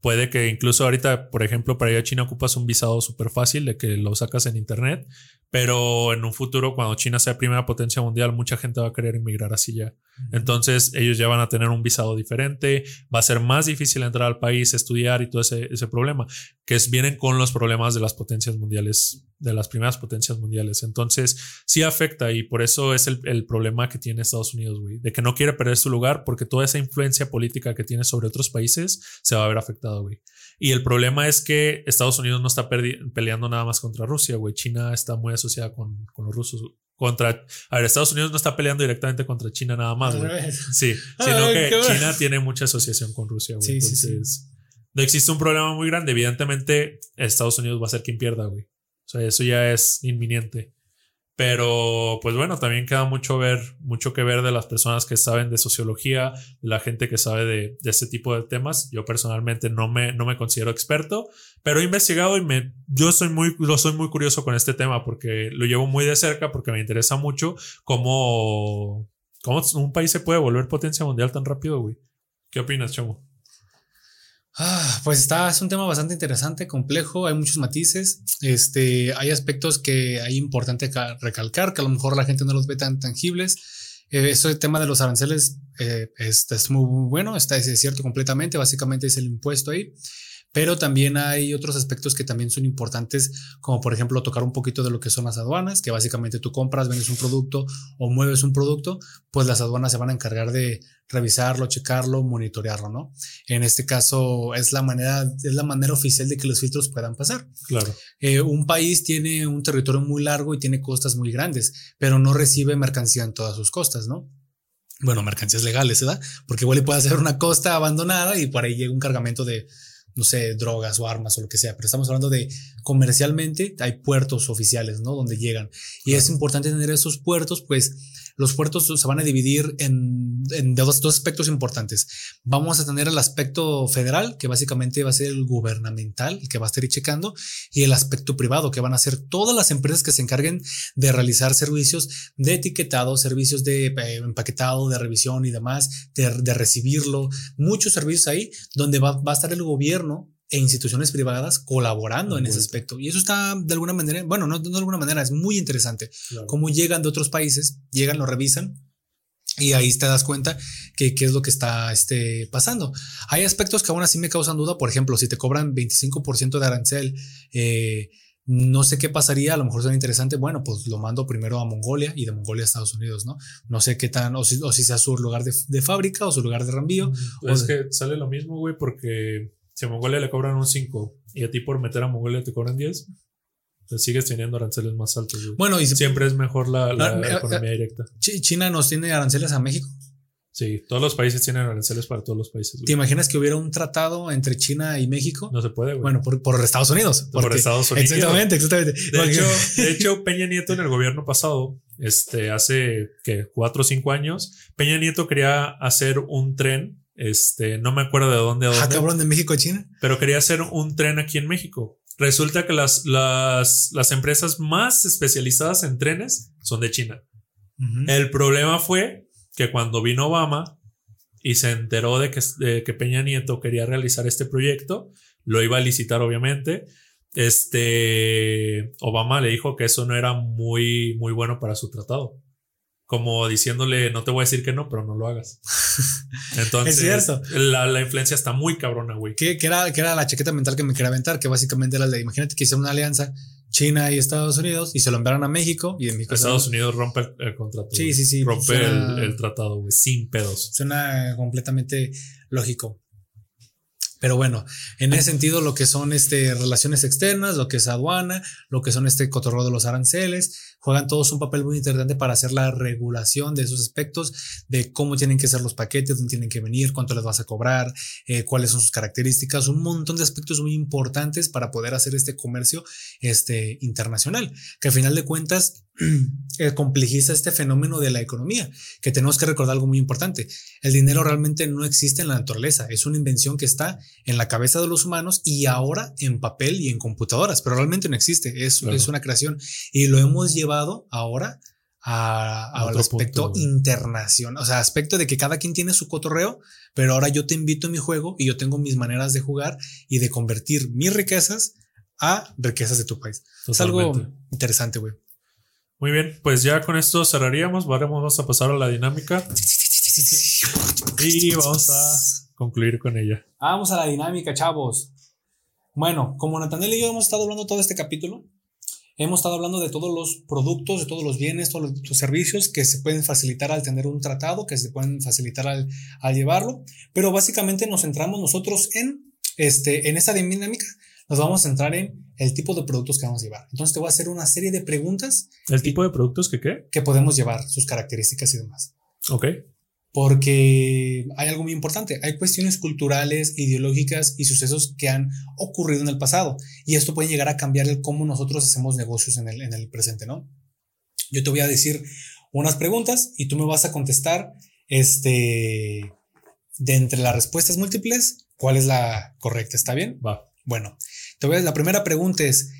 Puede que incluso ahorita, por ejemplo, para ir a China ocupas un visado súper fácil de que lo sacas en internet, pero en un futuro, cuando China sea primera potencia mundial, mucha gente va a querer emigrar así ya. Entonces, ellos ya van a tener un visado diferente, va a ser más difícil entrar al país, estudiar y todo ese, ese problema, que es, vienen con los problemas de las potencias mundiales de las primeras potencias mundiales. Entonces, sí afecta y por eso es el, el problema que tiene Estados Unidos, güey, de que no quiere perder su lugar porque toda esa influencia política que tiene sobre otros países se va a ver afectado, güey. Y el problema es que Estados Unidos no está peleando nada más contra Rusia, güey. China está muy asociada con, con los rusos. Contra, a ver, Estados Unidos no está peleando directamente contra China nada más, güey. Sí, (laughs) sino que China tiene mucha asociación con Rusia, güey. Entonces, no existe un problema muy grande. Evidentemente, Estados Unidos va a ser quien pierda, güey. O sea, eso ya es inminente. Pero, pues bueno, también queda mucho ver, mucho que ver de las personas que saben de sociología, la gente que sabe de, de este tipo de temas. Yo personalmente no me, no me considero experto, pero he investigado y me, yo soy muy, lo soy muy curioso con este tema porque lo llevo muy de cerca, porque me interesa mucho cómo, ¿Cómo un país se puede volver potencia mundial tan rápido, güey? ¿Qué opinas, Chamo? Ah, pues está, es un tema bastante interesante, complejo, hay muchos matices. Este, hay aspectos que hay importante recalcar, que a lo mejor la gente no los ve tan tangibles. Eh, eso el tema de los aranceles eh, es, es, muy, bueno, está es cierto completamente, básicamente es el impuesto ahí. Pero también hay otros aspectos que también son importantes, como por ejemplo tocar un poquito de lo que son las aduanas, que básicamente tú compras, vendes un producto o mueves un producto, pues las aduanas se van a encargar de revisarlo, checarlo, monitorearlo, ¿no? En este caso es la manera, es la manera oficial de que los filtros puedan pasar. Claro. Eh, un país tiene un territorio muy largo y tiene costas muy grandes, pero no recibe mercancía en todas sus costas, ¿no? Bueno, mercancías legales, ¿verdad? Porque igual puede ser una costa abandonada y por ahí llega un cargamento de no sé, drogas o armas o lo que sea, pero estamos hablando de comercialmente, hay puertos oficiales, ¿no? Donde llegan. Y es importante tener esos puertos, pues los puertos se van a dividir en, dos, dos, aspectos importantes. Vamos a tener el aspecto federal, que básicamente va a ser el gubernamental, el que va a estar checando, y el aspecto privado, que van a ser todas las empresas que se encarguen de realizar servicios de etiquetado, servicios de eh, empaquetado, de revisión y demás, de, recibirlo, muchos servicios ahí, donde va, va a estar el gobierno e instituciones privadas colaborando en ese aspecto. Y eso está de alguna manera, bueno, no, de alguna manera, es muy interesante. Cómo llegan de otros países, llegan, lo revisan. Y ahí te das cuenta que qué es lo que está este, pasando. Hay aspectos que aún así me causan duda. Por ejemplo, si te cobran 25% de arancel, eh, no sé qué pasaría, a lo mejor sería interesante. Bueno, pues lo mando primero a Mongolia y de Mongolia a Estados Unidos, ¿no? No sé qué tan, o si, o si sea su lugar de, fábrica o su lugar de reenvío. Es que sale lo mismo, güey, porque si a Mongolia le cobran un 5 y a ti por meter a Mongolia te cobran 10, pues sigues teniendo aranceles más altos. Bueno, y siempre es mejor la, eh, economía eh, directa. China nos tiene aranceles a México. Sí, todos los países tienen aranceles para todos los países. ¿Te imaginas que hubiera un tratado entre China y México? No se puede, güey. Bueno, por, Estados Unidos. por Estados Unidos. Exactamente, exactamente. De hecho, (laughs) de hecho, Peña Nieto en el gobierno pasado, este, hace que cuatro o cinco años, Peña Nieto quería hacer un tren este, no me acuerdo de dónde. Ah, cabrón, de México a China. Pero quería hacer un tren aquí en México. Resulta que las, las, las empresas más especializadas en trenes son de China. El problema fue que cuando vino Obama y se enteró de que, de que Peña Nieto quería realizar este proyecto, lo iba a licitar obviamente. Este Obama le dijo que eso no era muy, muy bueno para su tratado como diciéndole, no te voy a decir que no, pero no lo hagas. (laughs) Entonces, es cierto. La, influencia está muy cabrona, güey. Que, era, que era la chaqueta mental que me quería aventar, que básicamente era la de, imagínate que hicieron una alianza China y Estados Unidos y se lo enviaron a México y en México. Estados Unidos rompe el, contrato. Sí, sí, sí. Rompe el, el, tratado, güey, sin pedos. Suena completamente lógico. Pero bueno, en ese sentido, lo que son este, relaciones externas, lo que es aduana, lo que son este cotorreo de los aranceles, juegan todos un papel muy importante para hacer la regulación de esos aspectos, de cómo tienen que ser los paquetes, dónde tienen que venir, cuánto les vas a cobrar, eh, cuáles son sus características, un montón de aspectos muy importantes para poder hacer este comercio este, internacional, que al final de cuentas (clears throat) eh, complejiza este fenómeno de la economía, que tenemos que recordar algo muy importante. El dinero realmente no existe en la naturaleza, es una invención que está en la cabeza de los humanos y ahora en papel y en computadoras, pero realmente no existe, es, es una creación y lo hemos llevado ahora al aspecto internacional, o sea, aspecto de que cada quien tiene su cotorreo, pero ahora yo te invito a mi juego y yo tengo mis maneras de jugar y de convertir mis riquezas a riquezas de tu país. Es algo interesante, güey. Muy bien, pues ya con esto cerraríamos. Vamos a pasar a la dinámica. Y vamos a concluir con ella. Vamos a la dinámica, chavos. Bueno, como Natanel y yo hemos estado hablando todo este capítulo, hemos estado hablando de todos los productos, de todos los bienes, todos los, servicios que se pueden facilitar al tener un tratado, que se pueden facilitar al, al llevarlo, pero básicamente nos centramos nosotros en, este, en esta dinámica nos vamos a centrar en el tipo de productos que vamos a llevar. Entonces te voy a hacer una serie de preguntas. ¿El tipo de productos que qué? Que podemos llevar, sus características y demás. Ok. Porque hay algo muy importante. Hay cuestiones culturales, ideológicas y sucesos que han ocurrido en el pasado. Y esto puede llegar a cambiar el cómo nosotros hacemos negocios en el, en el presente, ¿no? Yo te voy a decir unas preguntas y tú me vas a contestar, este, de entre las respuestas múltiples, cuál es la correcta. ¿Está bien? Va. Bueno, te voy a, la primera pregunta es,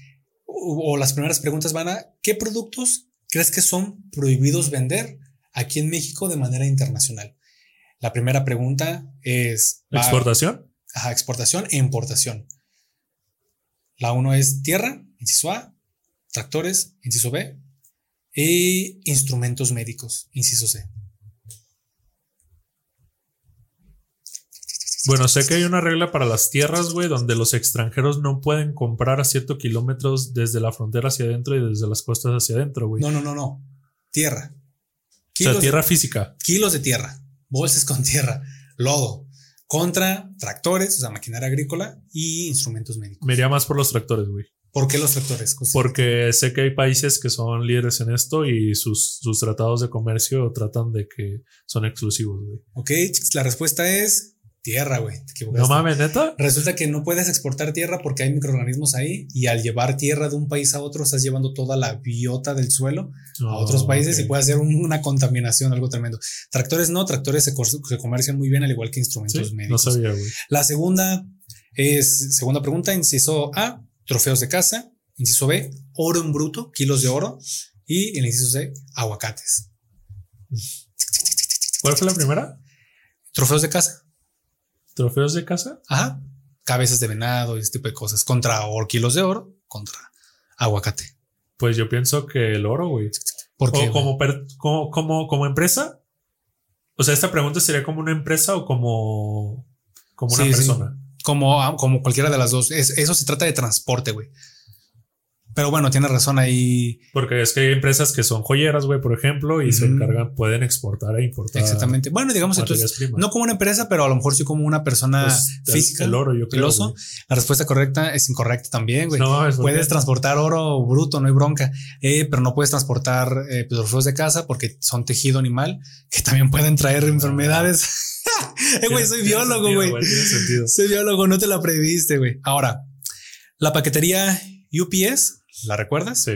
o, las primeras preguntas van a, ¿qué productos crees que son prohibidos vender aquí en México de manera internacional? La primera pregunta es... ¿va- ¿Exportación? Ajá, exportación e importación. La uno es tierra, inciso A, tractores, inciso B, y instrumentos médicos, inciso C. Bueno, sé que hay una regla para las tierras, güey, donde los extranjeros no pueden comprar a ciertos kilómetros desde la frontera hacia adentro y desde las costas hacia adentro, güey. No, no, no, no. Tierra. O sea, Kilos, tierra física. kilos de tierra, bolsas con tierra, lodo, contra tractores, o sea, maquinaria agrícola y instrumentos médicos. Me iría más por los tractores, güey. ¿Por qué los tractores? Porque sé que hay países que son líderes en esto y sus, sus tratados de comercio tratan de que son exclusivos, güey. Ok, la respuesta es tierra, güey. No mames, neta. Resulta que no puedes exportar tierra porque hay microorganismos ahí y al llevar tierra de un país a otro estás llevando toda la biota del suelo a otros países y puede hacer un- una contaminación, algo tremendo. Tractores no, tractores se, comercian muy bien al igual que instrumentos Sí, no médicos. sabía, güey. La segunda es, segunda pregunta, inciso A, trofeos de caza, inciso B, oro en bruto, kilos de oro y el inciso C, aguacates. ¿Cuál fue la primera? Trofeos de caza, ¿Trofeos de casa? ajá, cabezas de venado y ese tipo de cosas, contra oro, kilos de oro, contra aguacate. Pues yo pienso que el oro, güey. ¿Por qué? O como, como, como, como empresa. O sea, esta pregunta sería como una empresa o como, como una Sí, sí. persona. Como, ah, como cualquiera de las dos. Es- eso se trata de transporte, güey. Pero bueno, tienes razón ahí. Porque es que hay empresas que son joyeras, güey, por ejemplo, y se encargan, pueden exportar e importar Exactamente. Bueno, digamos materias entonces, primas. no como una empresa, pero a lo mejor sí como una persona Pues, el- física. El, oro, yo creo. filoso. güey. La respuesta correcta es incorrecta también, güey. No, es Puedes transportar oro bruto, no hay bronca, eh, pero no puedes transportar eh, pues, de casa porque son tejido animal que también pueden traer enfermedades. (laughs) Eh, güey, soy biólogo, güey. Soy biólogo, no te la previste, güey. Ahora, la paquetería UPS, ¿la recuerdas? Sí.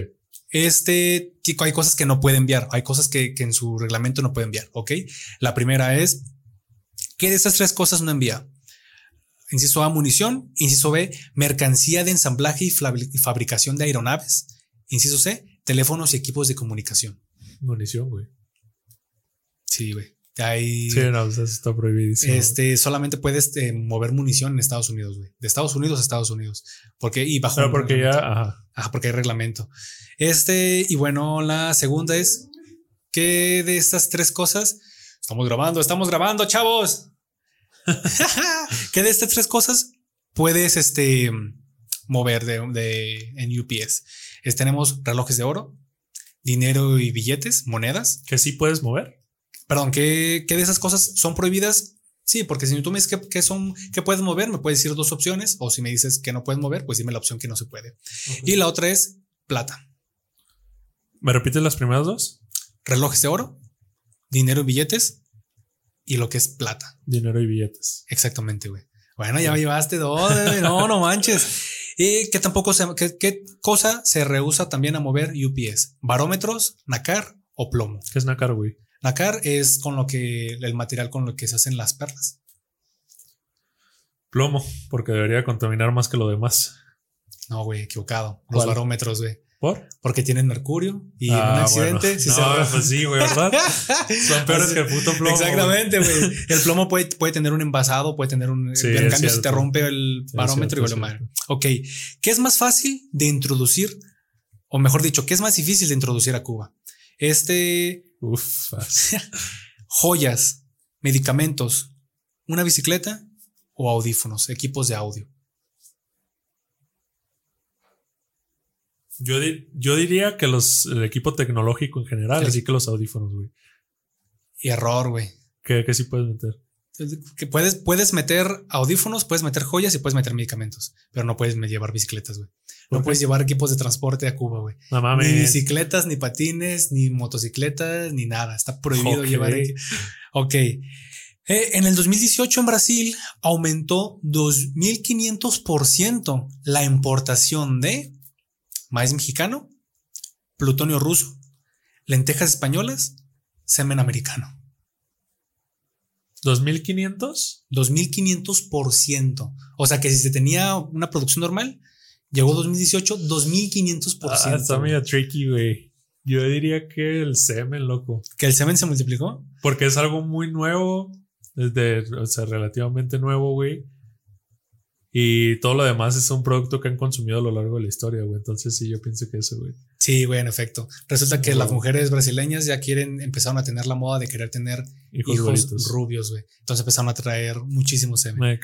Este, chico, hay cosas que no puede enviar, hay cosas que, que en su reglamento no puede enviar, ¿ok? La primera es, ¿qué de estas tres cosas no envía? Inciso A, munición. Inciso B, mercancía de ensamblaje y fabri- y fabricación de aeronaves. Inciso C, teléfonos y equipos de comunicación. Munición, güey. Sí, güey. Hay, Sí, no, eso está prohibidísimo. güey. este, solamente puedes eh, mover munición en Estados Unidos, güey. De Estados Unidos a Estados Unidos. Porque, y bajo. Pero porque ya, ajá. Ajá, porque hay reglamento. Este, y bueno, la segunda es que de estas tres cosas estamos grabando, estamos grabando, chavos. (laughs) ¿Qué de estas tres cosas puedes este mover de, de- en UPS? Es, tenemos relojes de oro, dinero y billetes, monedas. Que sí puedes mover. Perdón, ¿qué, qué de esas cosas son prohibidas? Sí, porque si tú me dices que, que son que puedes mover, me puedes decir dos opciones, o si me dices que no puedes mover, pues dime la opción que no se puede. Y la otra es plata. ¿Me repites las primeras dos? relojes de oro, dinero y billetes y lo que es plata. Dinero y billetes. Exactamente, güey. Bueno, ya me llevaste dos, (laughs) güey. no, no manches. Y que tampoco se, que- ¿qué cosa se rehúsa también a mover UPS? Barómetros, nacar o plomo. ¿Qué es nácar, güey? Nacar es con lo que, el material con lo que se hacen las perlas. Plomo, porque debería contaminar más que lo demás. No, güey, equivocado. Los ¿Cuál? barómetros, güey. ¿Por? Porque tienen mercurio y en un Ah, accidente, bueno. si no, se pues sí, güey, ¿verdad? (laughs) Son peores Así- que el puto plomo. Exactamente, güey. El plomo puede, puede tener un envasado, puede tener un. Sí, en es cambio, si te cierto. rompe el Es barómetro, cierto, igual es mal. Ok. ¿Qué es más fácil de introducir? O mejor dicho, ¿qué es más difícil de introducir a Cuba? Este. (laughs) Joyas, medicamentos, una bicicleta o audífonos, equipos de audio. Yo, di- yo diría que los, el equipo tecnológico en general, Sí. así que los audífonos, güey. Y error, güey. ¿Qué, qué sí puedes meter? Que puedes, puedes meter audífonos, puedes meter joyas y puedes meter medicamentos, pero no puedes llevar bicicletas, güey. No puedes llevar equipos de transporte a Cuba, güey. No Ni bicicletas, ni patines, ni motocicletas, ni nada. Está prohibido Ok. llevar. Ok. Eh, en el 2018 en Brasil aumentó 2.500% la importación de maíz mexicano, plutonio ruso, lentejas españolas, semen americano. 2500. 2.500%. O sea que si se tenía una producción normal, llegó 2018 2.500%. Ah, está medio tricky, güey. Yo diría que el semen, loco. ¿Que el semen se multiplicó? Porque es algo muy nuevo, desde, o sea, relativamente nuevo, güey. Y todo lo demás es un producto que han consumido a lo largo de la historia, güey. Entonces sí, yo pienso que eso, güey. Sí, güey, en efecto. Resulta que las mujeres brasileñas ya quieren, empezaron a tener la moda de querer tener hijos, rubios, güey. Entonces empezaron a traer muchísimo semen.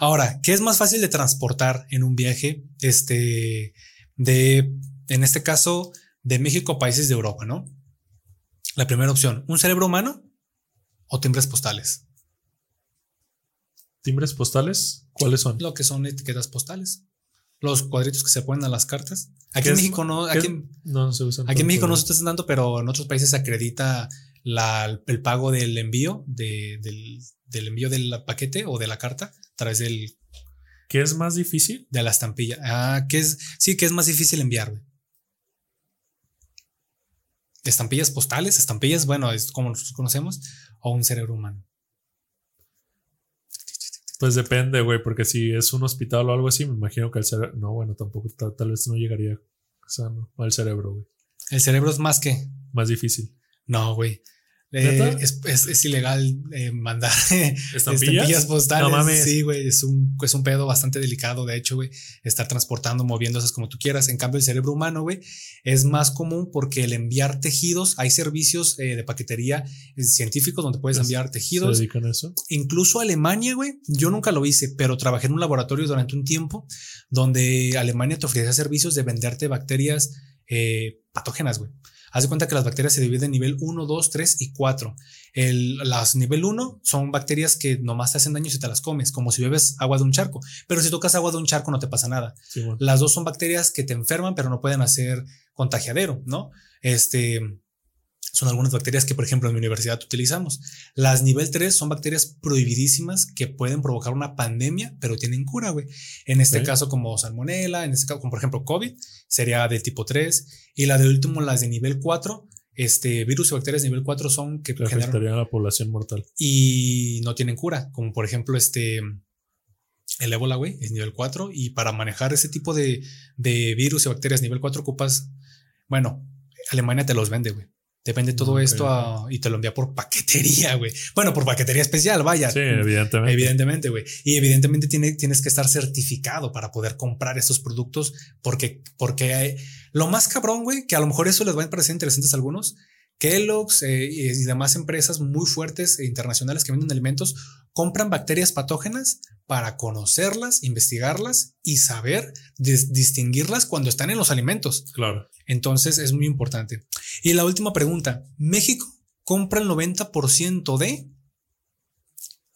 Ahora, ¿qué es más fácil de transportar en un viaje? Este, de, en este caso, de México a países de Europa, ¿no? La primera opción, ¿un cerebro humano o timbres postales? ¿Timbres postales? ¿Cuáles son? Lo que son etiquetas postales. Los cuadritos que se ponen a las cartas. Aquí en México no, aquí, no, se usan aquí en México no se usan tanto, pero en otros países se acredita la, el pago del envío, de, del, del, envío del paquete o de la carta a través del. ¿Qué es más difícil? De la estampilla. Ah, que es. Sí, que es más difícil enviar, güey. Estampillas postales, estampillas, bueno, es como los conocemos, o un cerebro humano. Pues depende, güey, porque si es un hospital o algo así, me imagino que el cerebro. No, bueno, tampoco, tal, vez no llegaría sano al cerebro, güey. ¿El cerebro es más que? Más difícil. No, güey. Eh, es, ilegal eh, mandar (laughs) ¿Estampillas? postales. No mames. Sí, güey, es un, es un pedo bastante delicado, de hecho, güey, estar transportando, moviéndose como tú quieras. En cambio, el cerebro humano, güey, es más común porque el enviar tejidos, hay servicios eh, de paquetería científicos donde puedes enviar tejidos. ¿Se dedican a eso? Incluso Alemania, güey, yo nunca lo hice, pero trabajé en un laboratorio durante un tiempo donde Alemania te ofrecía servicios de venderte bacterias patógenas, güey. Haz de cuenta que las bacterias se dividen en nivel 1, 2, 3 y 4. El, las nivel 1 son bacterias que nomás te hacen daño si te las comes, como si bebes agua de un charco. Pero si tocas agua de un charco no te pasa nada. Las dos son bacterias que te enferman, pero no pueden hacer contagiadero, ¿no? Este, son algunas bacterias que, por ejemplo, en mi universidad utilizamos. Las nivel 3 son bacterias prohibidísimas que pueden provocar una pandemia, pero tienen cura, güey. En este caso, como salmonella, en este caso, como por ejemplo COVID, sería del tipo 3. Y la de último, las de nivel 4, este virus y bacterias de nivel 4 son que, afectarían a la población mortal. Y no tienen cura, como por ejemplo, este. El ébola, güey, es nivel 4. Y para manejar ese tipo de, de virus y bacterias nivel 4 ocupas. Bueno, Alemania te los vende, güey. Depende todo esto y te lo envía por paquetería, güey. Bueno, por paquetería especial, vaya. Sí, evidentemente. Evidentemente, güey. Y evidentemente tiene, tienes que estar certificado para poder comprar estos productos porque, porque hay, lo más cabrón, güey, que a lo mejor eso les va a parecer interesantes a algunos, Kellogg's eh, y demás empresas muy fuertes e internacionales que venden alimentos compran bacterias patógenas para conocerlas, investigarlas y saber distinguirlas cuando están en los alimentos. Claro. Entonces es muy importante. Y la última pregunta, ¿México compra el 90% de,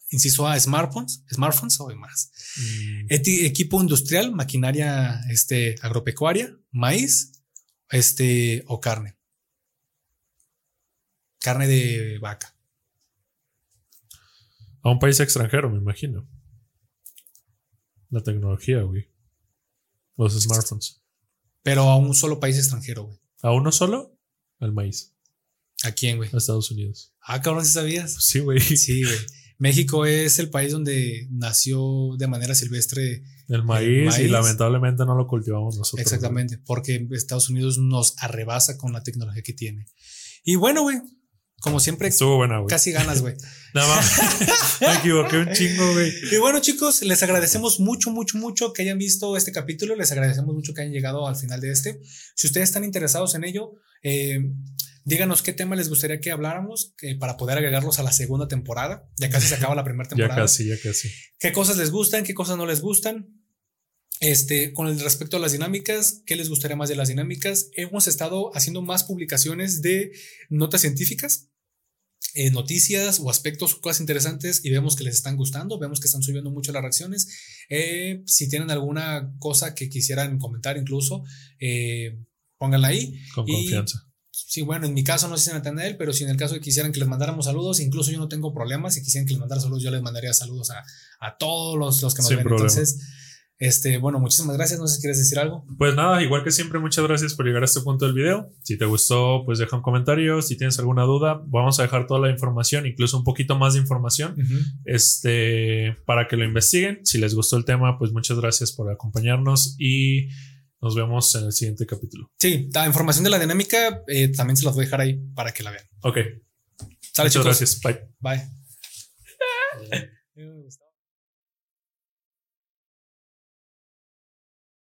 inciso A, smartphones, smartphones o más? Mm. Equipo industrial, maquinaria este, agropecuaria, maíz este, o carne. Carne de vaca. A un país extranjero, me imagino. La tecnología, güey. Los smartphones. Pero a un solo país extranjero, güey. ¿A uno solo? Al maíz. ¿A quién, güey? A Estados Unidos. Ah, cabrón, ¿sí sabías? Sí, güey. Sí, güey. México es el país donde nació de manera silvestre el maíz, y lamentablemente no lo cultivamos nosotros. Exactamente, porque Estados Unidos nos arrebasa con la tecnología que tiene. Y bueno, güey, como siempre, Estuvo buena, güey. casi ganas, güey. (laughs) Nada más. (laughs) Me equivoqué un chingo, güey. Y bueno, chicos, les agradecemos mucho, mucho, mucho que hayan visto este capítulo. Les agradecemos mucho que hayan llegado al final de este. Si ustedes están interesados en ello, eh, díganos qué tema les gustaría que habláramos eh, para poder agregarlos a la segunda temporada. Ya casi se acaba la primera (laughs) temporada. ya casi, ya casi. ¿Qué cosas les gustan? ¿Qué cosas no les gustan? Este, con el respecto a las dinámicas, ¿qué les gustaría más de las dinámicas? Hemos estado haciendo más publicaciones de notas científicas, eh, noticias o aspectos, cosas interesantes y vemos que les están gustando, vemos que están subiendo mucho las reacciones. Eh, si tienen alguna cosa que quisieran comentar incluso, eh, pónganla ahí. Con confianza. Sí, bueno, en mi caso no sé si él, pero si en el caso de que quisieran que les mandáramos saludos, incluso yo no tengo problemas. Si quisieran que les mandara saludos, yo les mandaría saludos a, a todos los, los que nos ven. Entonces, este, bueno, muchísimas gracias. No sé si quieres decir algo. Pues nada, igual que siempre, muchas gracias por llegar a este punto del video. Si te gustó, pues deja un comentario. Si tienes alguna duda, vamos a dejar toda la información, incluso un poquito más de información, este, para que lo investiguen. Si les gustó el tema, pues muchas gracias por acompañarnos y Nos vemos en el siguiente capítulo. Sí, la información de la dinámica eh, también se las voy a dejar ahí para que la vean. Ok. Sale, Muchas chicos. gracias. Bye. Bye. (laughs)